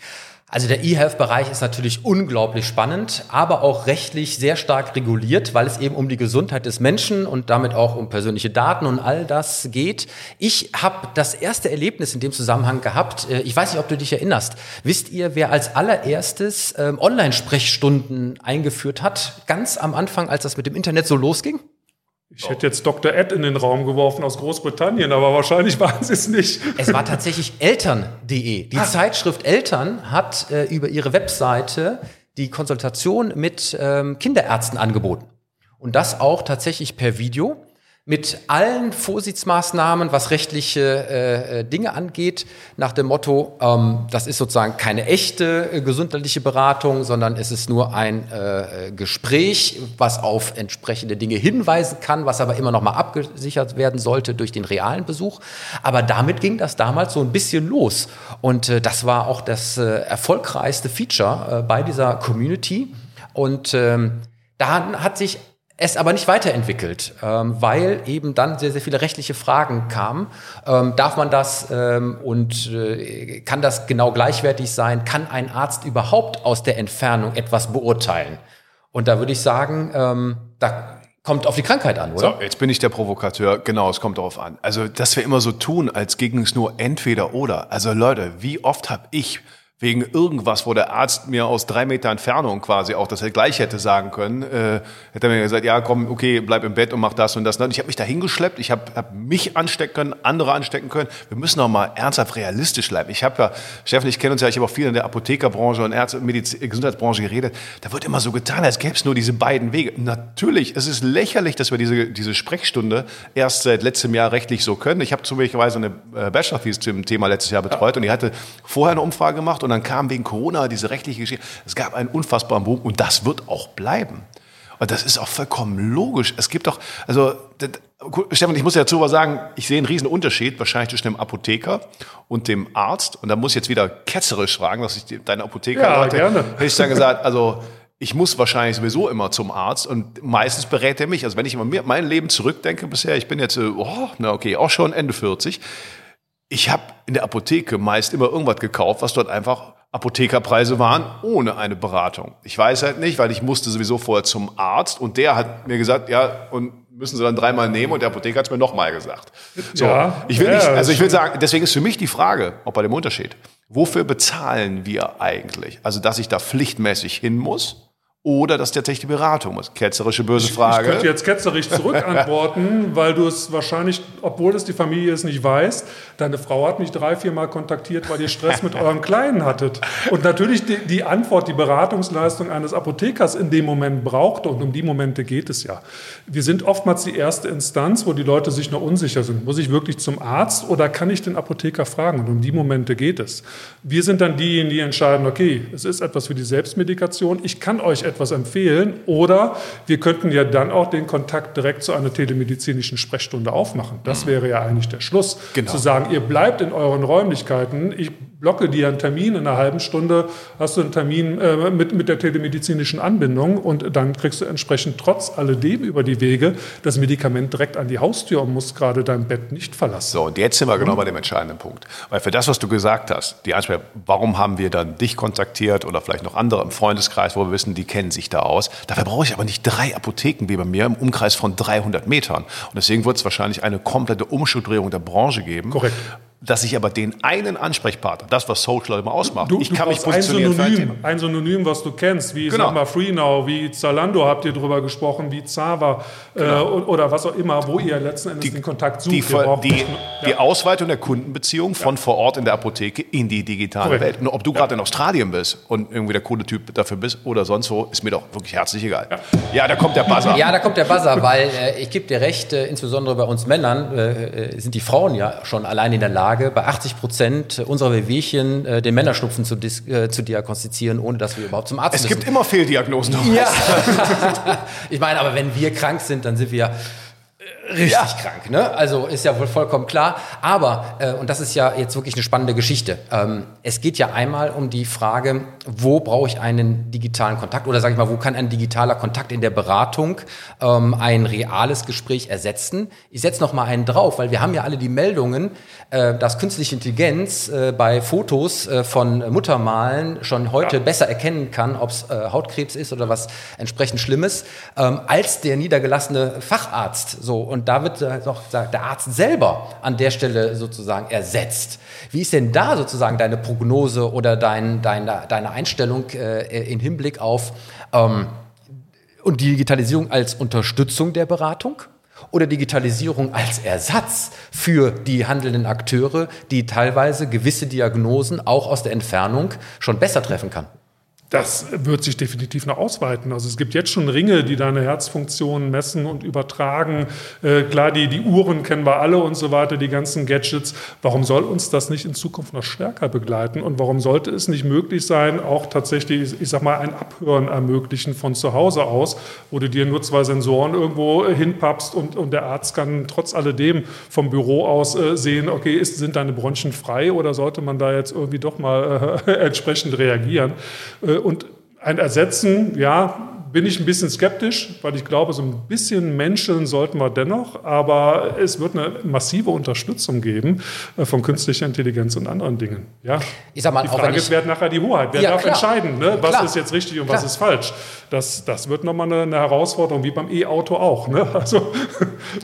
Also der E-Health-Bereich ist natürlich unglaublich spannend, aber auch rechtlich sehr stark reguliert, weil es eben um die Gesundheit des Menschen und damit auch um persönliche Daten und all das geht. Ich habe das erste Erlebnis in dem Zusammenhang gehabt. Äh, ich weiß nicht, ob du dich erinnerst. Wisst ihr, wer als allererstes ähm, Online-Sprechstunden eingeführt hat? Ganz am Anfang, als das mit dem Internet so losging?
Ich hätte jetzt Dr. Ed in den Raum geworfen aus Großbritannien, aber wahrscheinlich waren sie es nicht.
Es war tatsächlich Eltern.de. Die ah. Zeitschrift Eltern hat äh, über ihre Webseite die Konsultation mit ähm, Kinderärzten angeboten. Und das auch tatsächlich per Video mit allen Vorsichtsmaßnahmen, was rechtliche äh, äh, Dinge angeht, nach dem Motto, ähm, das ist sozusagen keine echte äh, gesundheitliche Beratung, sondern es ist nur ein äh, Gespräch, was auf entsprechende Dinge hinweisen kann, was aber immer noch mal abgesichert werden sollte durch den realen Besuch. Aber damit ging das damals so ein bisschen los. Und äh, das war auch das äh, erfolgreichste Feature äh, bei dieser Community. Und ähm, da hat sich es aber nicht weiterentwickelt, ähm, weil eben dann sehr, sehr viele rechtliche Fragen kamen. Ähm, darf man das ähm, und äh, kann das genau gleichwertig sein? Kann ein Arzt überhaupt aus der Entfernung etwas beurteilen? Und da würde ich sagen, ähm, da kommt auf die Krankheit an, oder?
So, jetzt bin ich der Provokateur. Genau, es kommt darauf an. Also, dass wir immer so tun, als ging es nur entweder oder. Also Leute, wie oft habe ich wegen irgendwas, wo der Arzt mir aus drei Meter Entfernung quasi auch das gleich hätte sagen können, äh, hätte er mir gesagt, ja komm, okay, bleib im Bett und mach das und das. Und ich habe mich da hingeschleppt, ich habe hab mich anstecken können, andere anstecken können. Wir müssen auch mal ernsthaft realistisch bleiben. Ich habe ja, Steffen, ich kenne uns ja, ich habe auch viel in der Apothekerbranche und Ärzte- Medizin Gesundheitsbranche geredet. Da wird immer so getan, als gäbe es nur diese beiden Wege. Natürlich, es ist lächerlich, dass wir diese, diese Sprechstunde erst seit letztem Jahr rechtlich so können. Ich habe zufälligerweise eine äh, Bachelor-Thesis zum Thema letztes Jahr betreut und die hatte vorher eine Umfrage gemacht und dann kam wegen Corona diese rechtliche Geschichte. Es gab einen unfassbaren Boom und das wird auch bleiben. Und das ist auch vollkommen logisch. Es gibt doch, also, das, Stefan, ich muss ja dazu was sagen, ich sehe einen riesen Unterschied wahrscheinlich zwischen dem Apotheker und dem Arzt. Und da muss ich jetzt wieder ketzerisch fragen, dass ich deine Apotheker
ja, gerne.
hätte ich dann gesagt, also, ich muss wahrscheinlich sowieso immer zum Arzt und meistens berät er mich. Also wenn ich immer mein Leben zurückdenke bisher, ich bin jetzt, oh, na okay, auch schon Ende 40. Ich habe in der Apotheke meist immer irgendwas gekauft, was dort einfach Apothekerpreise waren ohne eine Beratung. Ich weiß halt nicht, weil ich musste sowieso vorher zum Arzt und der hat mir gesagt, ja, und müssen Sie dann dreimal nehmen und der Apotheker hat es mir nochmal gesagt. So, ja, ich will ja, nicht, also ich will sagen, deswegen ist für mich die Frage, ob bei dem Unterschied, wofür bezahlen wir eigentlich? Also, dass ich da pflichtmäßig hin muss oder das ist tatsächlich die Beratung muss. Ketzerische böse Frage.
Ich könnte jetzt ketzerisch zurückantworten, weil du es wahrscheinlich, obwohl es die Familie es nicht weiß, deine Frau hat mich drei, vier Mal kontaktiert, weil ihr Stress mit eurem Kleinen hattet. Und natürlich die, die, Antwort, die Beratungsleistung eines Apothekers in dem Moment brauchte und um die Momente geht es ja. Wir sind oftmals die erste Instanz, wo die Leute sich noch unsicher sind. Muss ich wirklich zum Arzt oder kann ich den Apotheker fragen? Und um die Momente geht es. Wir sind dann diejenigen, die entscheiden, okay, es ist etwas für die Selbstmedikation, ich kann euch etwas empfehlen. Oder wir könnten ja dann auch den Kontakt direkt zu einer telemedizinischen Sprechstunde aufmachen. Das mhm. wäre ja eigentlich der Schluss. Genau. Zu sagen, ihr bleibt in euren Räumlichkeiten, ich blocke dir einen Termin, in einer halben Stunde hast du einen Termin äh, mit, mit der telemedizinischen Anbindung und dann kriegst du entsprechend trotz alledem über die Wege das Medikament direkt an die Haustür und musst gerade dein Bett nicht verlassen.
So, und jetzt sind wir genau bei dem entscheidenden Punkt. Weil für das, was du gesagt hast, die Ansprache, warum haben wir dann dich kontaktiert oder vielleicht noch andere im Freundeskreis, wo wir wissen, die kennen sich da aus. Dafür brauche ich aber nicht drei Apotheken wie bei mir im Umkreis von 300 Metern. Und deswegen wird es wahrscheinlich eine komplette Umstrukturierung der Branche geben.
Korrekt
dass ich aber den einen Ansprechpartner, das was Social immer ausmacht,
du, ich du kann mich positionieren. Ein Synonym, ein Synonym, was du kennst, wie genau. sag mal FreeNow, wie Zalando habt ihr drüber gesprochen, wie Zava äh, genau. äh, oder was auch immer, wo ihr letzten Endes die, den Kontakt sucht.
Die, die, die Ausweitung der Kundenbeziehung von ja. vor Ort in der Apotheke in die digitale Korrekt. Welt. Und ob du gerade ja. in Australien bist und irgendwie der coole Typ dafür bist oder sonst wo, ist mir doch wirklich herzlich egal. Ja, ja da kommt der Buzzer.
Ja, da kommt der Buzzer, weil äh, ich gebe dir recht, äh, insbesondere bei uns Männern äh, äh, sind die Frauen ja schon allein in der Lage, bei 80 Prozent Prozent unserer Wehwehchen äh, den Männerschnupfen zu, äh, zu diagnostizieren, ohne dass wir überhaupt zum Arzt
es
müssen.
Es gibt immer Fehldiagnosen.
Ja. ich meine, aber wenn wir krank sind, dann sind wir richtig ja. krank. Ne? Also ist ja wohl vollkommen klar. Aber, äh, und das ist ja jetzt wirklich eine spannende Geschichte, ähm, es geht ja einmal um die Frage, wo brauche ich einen digitalen Kontakt oder sage ich mal, wo kann ein digitaler Kontakt in der Beratung ähm, ein reales Gespräch ersetzen? Ich setze noch mal einen drauf, weil wir haben ja alle die Meldungen, äh, dass künstliche Intelligenz äh, bei Fotos äh, von Muttermalen schon heute ja. besser erkennen kann, ob es äh, Hautkrebs ist oder was entsprechend Schlimmes, ähm, als der niedergelassene Facharzt. So und da wird doch der Arzt selber an der Stelle sozusagen ersetzt. Wie ist denn da sozusagen deine Prognose oder dein, deine, deine Einstellung äh, in Hinblick auf ähm, und Digitalisierung als Unterstützung der Beratung? Oder Digitalisierung als Ersatz für die handelnden Akteure, die teilweise gewisse Diagnosen auch aus der Entfernung schon besser treffen kann?
Das wird sich definitiv noch ausweiten. Also es gibt jetzt schon Ringe, die deine Herzfunktionen messen und übertragen. Äh, klar, die, die Uhren kennen wir alle und so weiter, die ganzen Gadgets. Warum soll uns das nicht in Zukunft noch stärker begleiten? Und warum sollte es nicht möglich sein, auch tatsächlich, ich sag mal, ein Abhören ermöglichen von zu Hause aus, wo du dir nur zwei Sensoren irgendwo hinpappst und, und der Arzt kann trotz alledem vom Büro aus äh, sehen, okay, ist, sind deine Bronchien frei oder sollte man da jetzt irgendwie doch mal äh, entsprechend reagieren? Und ein Ersetzen, ja, bin ich ein bisschen skeptisch, weil ich glaube, so ein bisschen Menschen sollten wir dennoch, aber es wird eine massive Unterstützung geben äh, von künstlicher Intelligenz und anderen Dingen. Ja?
Ich sag mal,
die Frage ist, wer hat nachher die Hoheit? Wer ja, darf klar. entscheiden, ne? was klar. ist jetzt richtig und klar. was ist falsch? Das, das wird nochmal eine, eine Herausforderung, wie beim E-Auto auch, ne? also,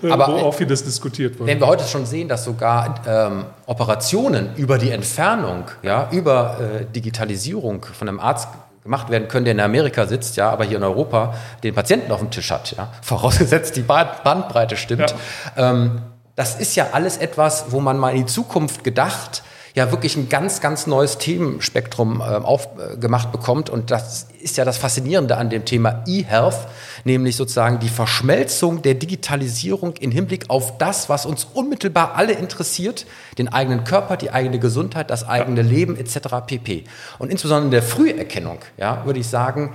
äh, aber wo auch vieles diskutiert wird.
Wenn wir heute schon sehen, dass sogar ähm, Operationen über die Entfernung, ja, über äh, Digitalisierung von einem Arzt gemacht werden können, der in Amerika sitzt, ja, aber hier in Europa den Patienten auf dem Tisch hat, ja, vorausgesetzt die Bandbreite stimmt. Ja. Ähm, das ist ja alles etwas, wo man mal in die Zukunft gedacht ja wirklich ein ganz, ganz neues Themenspektrum äh, aufgemacht bekommt. Und das ist ja das Faszinierende an dem Thema E-Health, nämlich sozusagen die Verschmelzung der Digitalisierung in Hinblick auf das, was uns unmittelbar alle interessiert, den eigenen Körper, die eigene Gesundheit, das eigene ja. Leben etc. pp. Und insbesondere in der Früherkennung, ja, würde ich sagen,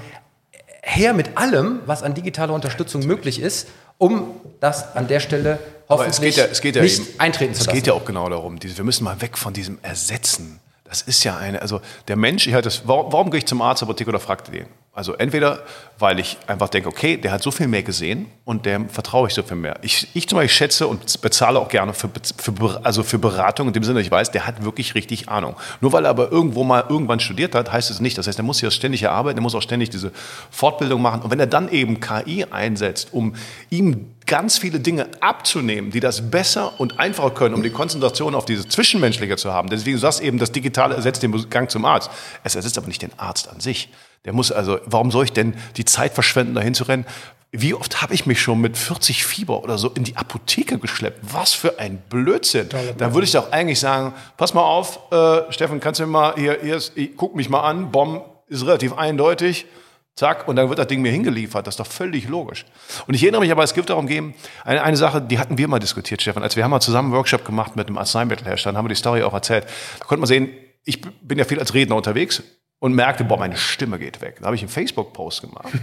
her mit allem, was an digitaler Unterstützung möglich ist, um das an der Stelle hoffentlich es geht ja, es geht ja eben, eintreten zu
lassen. Es geht ja auch genau darum, wir müssen mal weg von diesem Ersetzen. Das ist ja eine, also der Mensch, ich das, warum, warum gehe ich zum Arzt, Apotheker oder fragte den? Also entweder, weil ich einfach denke, okay, der hat so viel mehr gesehen und dem vertraue ich so viel mehr. Ich, ich zum Beispiel schätze und bezahle auch gerne für, für, also für Beratung in dem Sinne, ich weiß, der hat wirklich richtig Ahnung. Nur weil er aber irgendwo mal irgendwann studiert hat, heißt es nicht. Das heißt, er muss ja ständig erarbeiten, er muss auch ständig diese Fortbildung machen. Und wenn er dann eben KI einsetzt, um ihm ganz viele Dinge abzunehmen, die das besser und einfacher können, um die Konzentration auf diese Zwischenmenschliche zu haben. Deswegen du sagst eben, das Digitale ersetzt den Gang zum Arzt. Es ersetzt aber nicht den Arzt an sich. Der muss also, warum soll ich denn die Zeit verschwenden, dahin zu rennen? Wie oft habe ich mich schon mit 40 Fieber oder so in die Apotheke geschleppt? Was für ein Blödsinn. Da würde ich doch eigentlich sagen, pass mal auf, äh, Steffen, kannst du mir mal hier, hier ist, guck mich mal an, Bomb ist relativ eindeutig. Zack, und dann wird das Ding mir hingeliefert. Das ist doch völlig logisch. Und ich erinnere mich aber, es gibt darum gehen, eine, eine Sache, die hatten wir mal diskutiert, Stefan. Als wir haben mal zusammen einen Workshop gemacht mit einem Arzneimittelhersteller, haben wir die Story auch erzählt. Da konnte man sehen, ich bin ja viel als Redner unterwegs und merkte, boah, meine Stimme geht weg. Da habe ich einen Facebook-Post gemacht.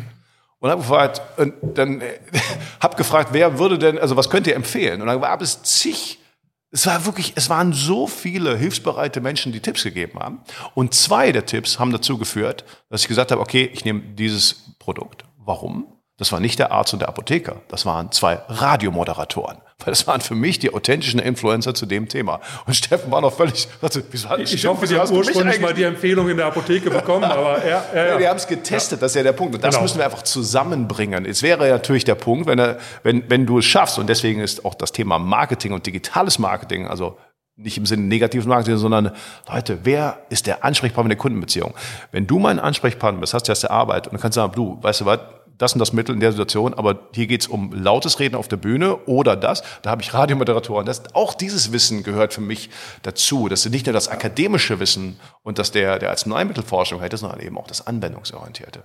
Und habe gefragt, und dann äh, hab gefragt, wer würde denn, also was könnt ihr empfehlen? Und dann gab es zig, es war wirklich, es waren so viele hilfsbereite Menschen, die Tipps gegeben haben. Und zwei der Tipps haben dazu geführt, dass ich gesagt habe, okay, ich nehme dieses Produkt. Warum? Das war nicht der Arzt und der Apotheker, das waren zwei Radiomoderatoren. Weil das waren für mich die authentischen Influencer zu dem Thema. Und Steffen war noch völlig,
warte, wieso hat Ich Steffen, hoffe, Sie haben ursprünglich mal die Empfehlung in der Apotheke bekommen, aber
ja, ja, ja. Die haben es getestet, ja. das ist ja der Punkt. Und das genau. müssen wir einfach zusammenbringen. Es wäre natürlich der Punkt, wenn, er, wenn, wenn du es schaffst, und deswegen ist auch das Thema Marketing und digitales Marketing, also nicht im Sinne negatives Marketing, sondern Leute, wer ist der Ansprechpartner in der Kundenbeziehung? Wenn du mein Ansprechpartner bist, hast du erst der Arbeit und dann kannst du sagen, du, weißt du was, das und das Mittel in der Situation, aber hier geht's um lautes Reden auf der Bühne oder das. Da habe ich Radiomoderatoren. Das, auch dieses Wissen gehört für mich dazu. Das ist nicht nur das akademische Wissen und das der, der Arzneimittelforschung hätte, sondern eben auch das anwendungsorientierte.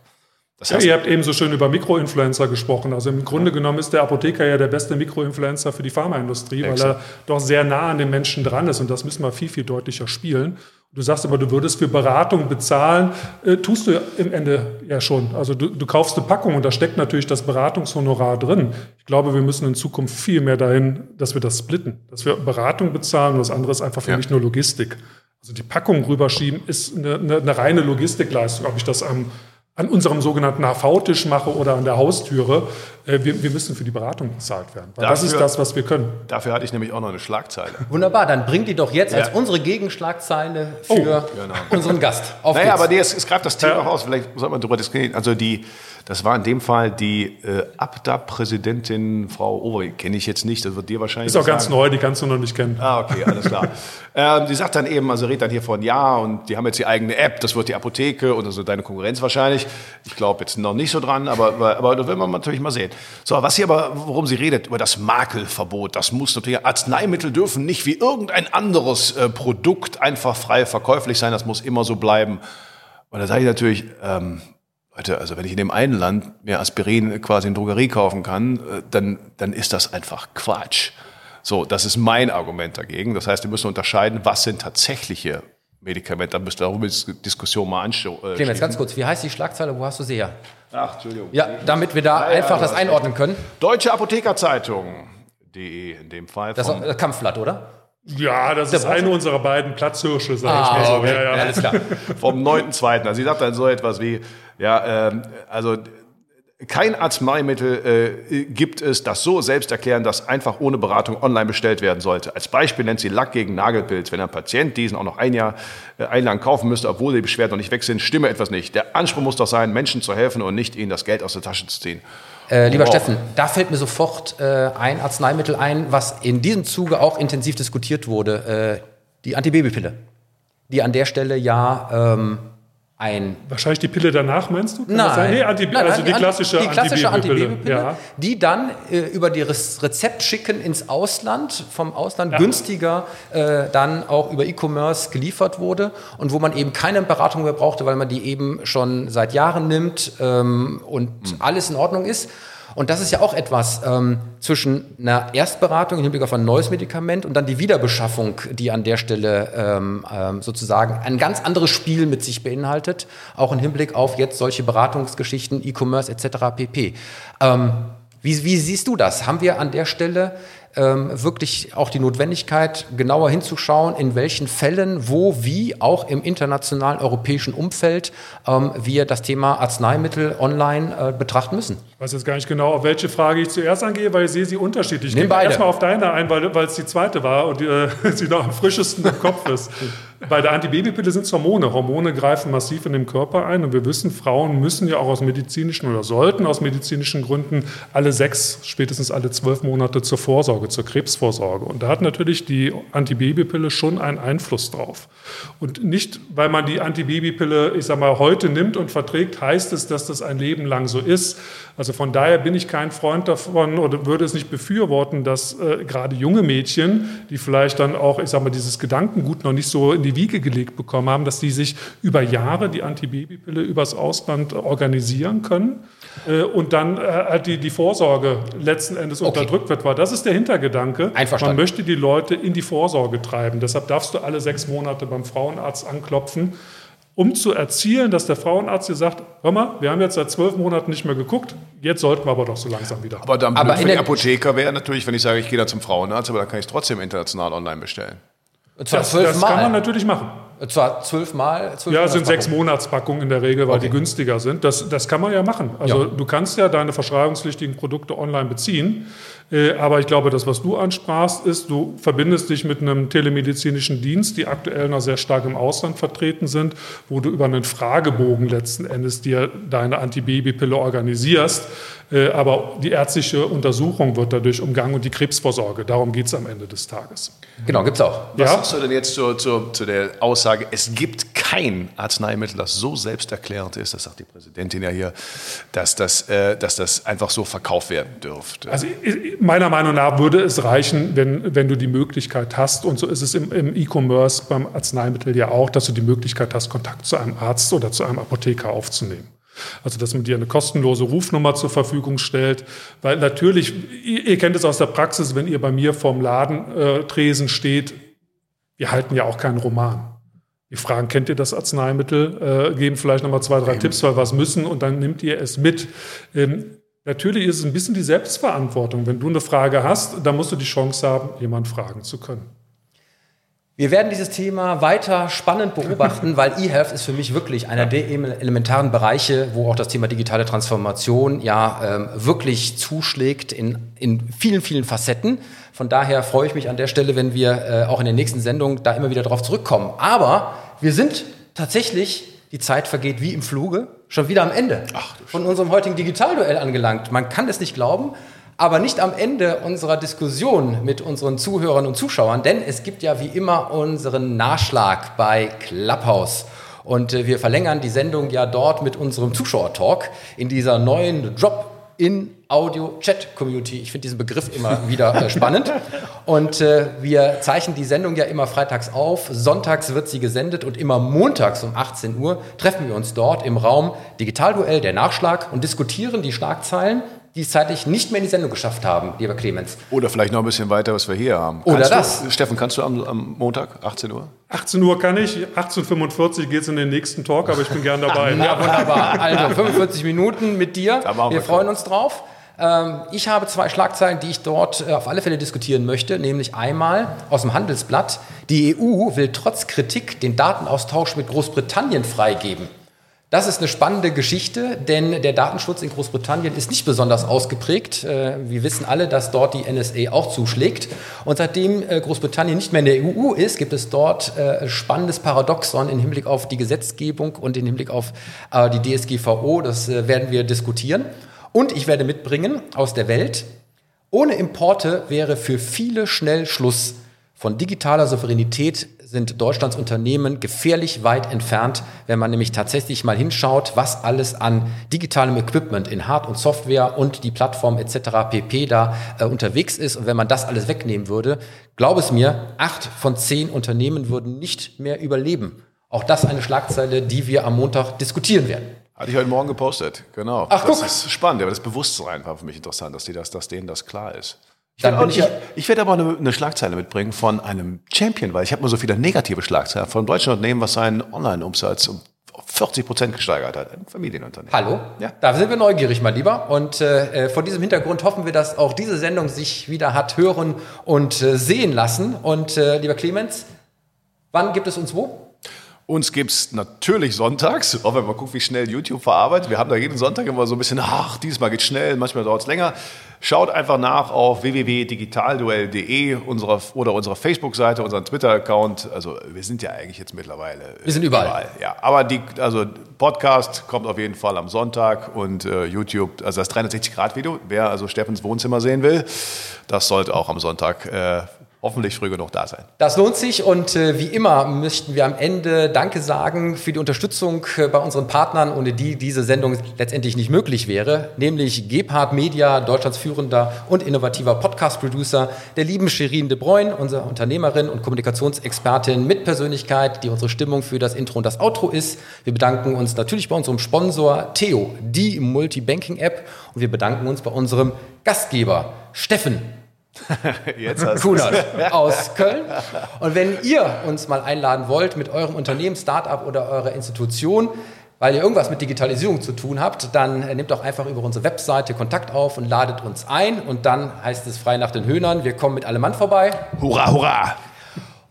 Das heißt, ja, ihr habt eben so schön über Mikroinfluencer gesprochen. Also im Grunde ja. genommen ist der Apotheker ja der beste Mikroinfluencer für die Pharmaindustrie, weil er doch sehr nah an den Menschen dran ist und das müssen wir viel, viel deutlicher spielen. Du sagst aber, du würdest für Beratung bezahlen. Äh, tust du im Ende ja schon. Also du, du kaufst eine Packung und da steckt natürlich das Beratungshonorar drin. Ich glaube, wir müssen in Zukunft viel mehr dahin, dass wir das splitten. Dass wir Beratung bezahlen und das andere ist einfach für ja. mich nur Logistik. Also die Packung rüberschieben ist eine, eine, eine reine Logistikleistung. Ob ich das am an unserem sogenannten HV-Tisch mache oder an der Haustüre. Äh, wir, wir, müssen für die Beratung bezahlt werden. Dafür, das ist das, was wir können.
Dafür hatte ich nämlich auch noch eine Schlagzeile.
Wunderbar, dann bringt die doch jetzt ja. als unsere Gegenschlagzeile für oh, genau. unseren Gast.
Auf naja, geht's. aber nee, es, es greift das Thema ja. aus. Vielleicht sollte man darüber diskutieren. Also die, das war in dem Fall die äh, Abda-Präsidentin Frau Ober, kenne ich jetzt nicht, das wird dir wahrscheinlich
Ist auch ganz neu, die kannst du noch nicht kennen.
Ah, okay, alles klar. ähm, die sagt dann eben, also redet dann hier von ja und die haben jetzt die eigene App, das wird die Apotheke und also deine Konkurrenz wahrscheinlich. Ich glaube jetzt noch nicht so dran, aber, aber, aber das will man natürlich mal sehen. So, was sie aber, worum sie redet, über das Makelverbot, das muss natürlich, Arzneimittel dürfen nicht wie irgendein anderes äh, Produkt einfach frei verkäuflich sein, das muss immer so bleiben. Und da sage ich natürlich, ähm, Leute, also wenn ich in dem einen Land mir Aspirin quasi in Drogerie kaufen kann, äh, dann, dann ist das einfach Quatsch. So, das ist mein Argument dagegen. Das heißt, wir müssen unterscheiden, was sind tatsächliche Medikamente. Da müsst ihr darüber die Diskussion mal anschauen.
Äh, Clemens, ganz kurz, wie heißt die Schlagzeile? Wo hast du sie her?
Ach, Entschuldigung.
Ja, damit wir da ja, einfach ja, das einordnen können.
Deutsche Apothekerzeitung.de in dem Fall.
Das ist Kampfblatt, oder?
Ja, das Der ist eine unserer beiden Platzhirsche, sag ah, ich mal so. Okay. Ja, ja.
Alles klar. Vom 9.2. Also sie sagt dann so etwas wie, ja, ähm, also kein Arzneimittel äh, gibt es, das so selbst erklären, dass einfach ohne Beratung online bestellt werden sollte. Als Beispiel nennt sie Lack gegen Nagelpilz. Wenn ein Patient diesen auch noch ein Jahr äh, ein lang kaufen müsste, obwohl die Beschwerden noch nicht weg sind, stimme etwas nicht. Der Anspruch muss doch sein, Menschen zu helfen und nicht ihnen das Geld aus der Tasche zu ziehen.
Äh, lieber wow. Steffen, da fällt mir sofort äh, ein Arzneimittel ein, was in diesem Zuge auch intensiv diskutiert wurde. Äh, die Antibabypille, die an der Stelle ja ähm, ein.
Wahrscheinlich die Pille danach, meinst du?
Kann nein,
nee, Anti,
nein,
also die klassische,
die klassische Antibabypille, ja. die dann äh, über das Rezept schicken ins Ausland, vom Ausland ja. günstiger äh, dann auch über E-Commerce geliefert wurde und wo man eben keine Beratung mehr brauchte, weil man die eben schon seit Jahren nimmt ähm, und mhm. alles in Ordnung ist. Und das ist ja auch etwas ähm, zwischen einer Erstberatung im Hinblick auf ein neues Medikament und dann die Wiederbeschaffung, die an der Stelle ähm, ähm, sozusagen ein ganz anderes Spiel mit sich beinhaltet, auch im Hinblick auf jetzt solche Beratungsgeschichten, E-Commerce etc. pp. Ähm, wie, wie siehst du das? Haben wir an der Stelle ähm, wirklich auch die Notwendigkeit, genauer hinzuschauen, in welchen Fällen, wo, wie, auch im internationalen europäischen Umfeld ähm, wir das Thema Arzneimittel online äh, betrachten müssen.
Ich weiß jetzt gar nicht genau, auf welche Frage ich zuerst angehe, weil ich sehe sie unterschiedlich. Ich gehe erstmal auf deine ein, weil, weil es die zweite war und äh, sie noch am frischesten im Kopf ist. Bei der Antibabypille sind es Hormone. Hormone greifen massiv in den Körper ein und wir wissen, Frauen müssen ja auch aus medizinischen oder sollten aus medizinischen Gründen alle sechs, spätestens alle zwölf Monate zur Vorsorge zur Krebsvorsorge. Und da hat natürlich die Antibabypille schon einen Einfluss drauf. Und nicht, weil man die Antibabypille, ich sag mal, heute nimmt und verträgt, heißt es, dass das ein Leben lang so ist. Also von daher bin ich kein Freund davon oder würde es nicht befürworten, dass äh, gerade junge Mädchen, die vielleicht dann auch, ich sag mal, dieses Gedankengut noch nicht so in die Wiege gelegt bekommen haben, dass die sich über Jahre die Antibabypille übers Ausland organisieren können äh, und dann äh, die, die Vorsorge letzten Endes okay. unterdrückt wird. Weil das ist der Hintergedanke. Man möchte die Leute in die Vorsorge treiben. Deshalb darfst du alle sechs Monate beim Frauenarzt anklopfen um zu erzielen, dass der Frauenarzt dir sagt, hör mal, wir haben jetzt seit zwölf Monaten nicht mehr geguckt, jetzt sollten wir aber doch so langsam wieder.
Aber dann aber für den Apotheker wäre natürlich, wenn ich sage, ich gehe da zum Frauenarzt, aber dann kann ich es trotzdem international online bestellen.
Das, das kann man natürlich machen.
Zwar zwölfmal?
Zwölf ja, sind sechs Monatspackungen in der Regel, weil okay. die günstiger sind. Das, das kann man ja machen. Also ja. du kannst ja deine verschreibungspflichtigen Produkte online beziehen. Äh, aber ich glaube, das, was du ansprachst, ist, du verbindest dich mit einem telemedizinischen Dienst, die aktuell noch sehr stark im Ausland vertreten sind, wo du über einen Fragebogen letzten Endes dir deine Antibabypille organisierst. Äh, aber die ärztliche Untersuchung wird dadurch umgangen und die Krebsvorsorge. Darum geht es am Ende des Tages.
Genau, gibt es auch.
Was ja? sagst du denn jetzt zu, zu, zu der Aussage, es gibt kein Arzneimittel, das so selbsterklärend ist, das sagt die Präsidentin ja hier, dass das, äh, dass das einfach so verkauft werden dürfte?
Also meiner Meinung nach würde es reichen, wenn, wenn du die Möglichkeit hast, und so ist es im, im E-Commerce beim Arzneimittel ja auch, dass du die Möglichkeit hast, Kontakt zu einem Arzt oder zu einem Apotheker aufzunehmen. Also, dass man dir eine kostenlose Rufnummer zur Verfügung stellt. Weil natürlich, ihr, ihr kennt es aus der Praxis, wenn ihr bei mir vorm Ladentresen äh, steht, wir halten ja auch keinen Roman. Wir fragen, kennt ihr das Arzneimittel, äh, geben vielleicht nochmal zwei, drei Tipps, weil wir es müssen und dann nimmt ihr es mit. Ähm, natürlich ist es ein bisschen die Selbstverantwortung. Wenn du eine Frage hast, dann musst du die Chance haben, jemanden fragen zu können.
Wir werden dieses Thema weiter spannend beobachten, weil eHealth ist für mich wirklich einer der elementaren Bereiche, wo auch das Thema digitale Transformation ja ähm, wirklich zuschlägt in, in vielen, vielen Facetten. Von daher freue ich mich an der Stelle, wenn wir äh, auch in den nächsten Sendungen da immer wieder drauf zurückkommen. Aber wir sind tatsächlich, die Zeit vergeht wie im Fluge, schon wieder am Ende Ach, von unserem heutigen Digitalduell angelangt. Man kann es nicht glauben aber nicht am Ende unserer Diskussion mit unseren Zuhörern und Zuschauern, denn es gibt ja wie immer unseren Nachschlag bei Clubhouse. Und äh, wir verlängern die Sendung ja dort mit unserem Zuschauertalk in dieser neuen Drop-in Audio-Chat-Community. Ich finde diesen Begriff immer wieder äh, spannend. Und äh, wir zeichnen die Sendung ja immer freitags auf. Sonntags wird sie gesendet und immer montags um 18 Uhr treffen wir uns dort im Raum Digitalduell, der Nachschlag und diskutieren die Schlagzeilen die es zeitlich nicht mehr in die Sendung geschafft haben, lieber Clemens.
Oder vielleicht noch ein bisschen weiter, was wir hier haben.
Oder das.
Du, Steffen, kannst du am, am, Montag, 18 Uhr?
18 Uhr kann ich, 18.45 Uhr geht es in den nächsten Talk, aber ich bin gern dabei.
ja, wunderbar. Also 45 Minuten mit dir. Wir, wir freuen uns drauf. Ähm, ich habe zwei Schlagzeilen, die ich dort äh, auf alle Fälle diskutieren möchte, nämlich einmal aus dem Handelsblatt. Die EU will trotz Kritik den Datenaustausch mit Großbritannien freigeben. Das ist eine spannende Geschichte, denn der Datenschutz in Großbritannien ist nicht besonders ausgeprägt. Äh, wir wissen alle, dass dort die NSA auch zuschlägt. Und seitdem äh, Großbritannien nicht mehr in der EU ist, gibt es dort äh, spannendes Paradoxon im Hinblick auf die Gesetzgebung und im Hinblick auf die DSGVO. Das werden wir diskutieren. Und ich werde mitbringen aus der Welt, ohne Importe wäre für viele schnell Schluss. Von digitaler Souveränität sind Deutschlands Unternehmen gefährlich weit entfernt, wenn man nämlich tatsächlich mal hinschaut, was alles an digitalem Equipment in Hard- und Software und die Plattform etc. pp. da äh, unterwegs ist. Und wenn man das alles wegnehmen würde, glaube es mir, acht von zehn Unternehmen würden nicht mehr überleben. Auch das eine Schlagzeile, die wir am Montag diskutieren werden.
Hatte ich heute Morgen gepostet, genau.
Ach,
das
guck.
ist spannend, aber das Bewusstsein war für mich interessant, dass, die das, dass denen das klar ist.
Ich werde, ich,
ich werde aber eine, eine, Schlagzeile mitbringen von einem Champion, weil ich habe nur so viele negative Schlagzeilen von einem deutschen Unternehmen, was seinen Online-Umsatz um 40 Prozent gesteigert hat. Ein Familienunternehmen.
Hallo? Ja. Da sind wir neugierig, mein Lieber. Und äh, vor diesem Hintergrund hoffen wir, dass auch diese Sendung sich wieder hat hören und äh, sehen lassen. Und äh, lieber Clemens, wann gibt es uns wo?
Uns gibt es natürlich sonntags, auch wenn man guckt, wie schnell YouTube verarbeitet. Wir haben da jeden Sonntag immer so ein bisschen, ach, dieses Mal geht schnell, manchmal dauert es länger. Schaut einfach nach auf www.digitalduell.de unserer, oder unserer Facebook-Seite, unseren Twitter-Account. Also wir sind ja eigentlich jetzt mittlerweile.
Wir sind überall. überall
ja, aber die, also Podcast kommt auf jeden Fall am Sonntag und äh, YouTube, also das 360-Grad-Video, wer also Steffens Wohnzimmer sehen will, das sollte auch am Sonntag äh, hoffentlich früh genug da sein.
Das lohnt sich und äh, wie immer möchten wir am Ende Danke sagen für die Unterstützung äh, bei unseren Partnern, ohne die diese Sendung letztendlich nicht möglich wäre, nämlich Gebhard Media, Deutschlands führender und innovativer Podcast-Producer, der lieben Shirin de Bruyne, unsere Unternehmerin und Kommunikationsexpertin mit Persönlichkeit, die unsere Stimmung für das Intro und das Outro ist. Wir bedanken uns natürlich bei unserem Sponsor Theo, die Multibanking-App und wir bedanken uns bei unserem Gastgeber Steffen
Jetzt
Kunert aus Köln. Und wenn ihr uns mal einladen wollt mit eurem Unternehmen, Startup oder eurer Institution, weil ihr irgendwas mit Digitalisierung zu tun habt, dann nehmt doch einfach über unsere Webseite Kontakt auf und ladet uns ein. Und dann heißt es frei nach den Höhnern, wir kommen mit allem Mann vorbei.
Hurra, hurra!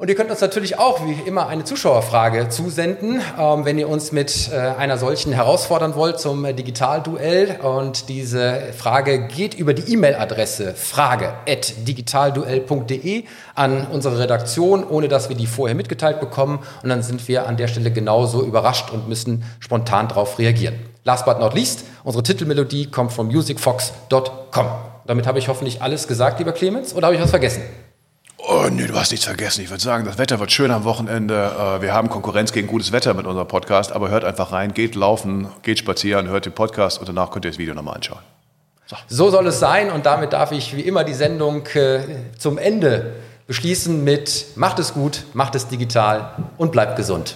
Und ihr könnt uns natürlich auch wie immer eine Zuschauerfrage zusenden, ähm, wenn ihr uns mit äh, einer solchen herausfordern wollt zum äh, Digitalduell. Und diese Frage geht über die E-Mail-Adresse frage.digitalduell.de an unsere Redaktion, ohne dass wir die vorher mitgeteilt bekommen. Und dann sind wir an der Stelle genauso überrascht und müssen spontan darauf reagieren. Last but not least, unsere Titelmelodie kommt von musicfox.com. Damit habe ich hoffentlich alles gesagt, lieber Clemens, oder habe ich was vergessen?
Oh, nee, du hast nichts vergessen. Ich würde sagen, das Wetter wird schön am Wochenende. Äh, wir haben Konkurrenz gegen gutes Wetter mit unserem Podcast, aber hört einfach rein, geht laufen, geht spazieren, hört den Podcast und danach könnt ihr das Video nochmal anschauen.
So. so soll es sein und damit darf ich wie immer die Sendung äh, zum Ende beschließen mit Macht es gut, macht es digital und bleibt gesund.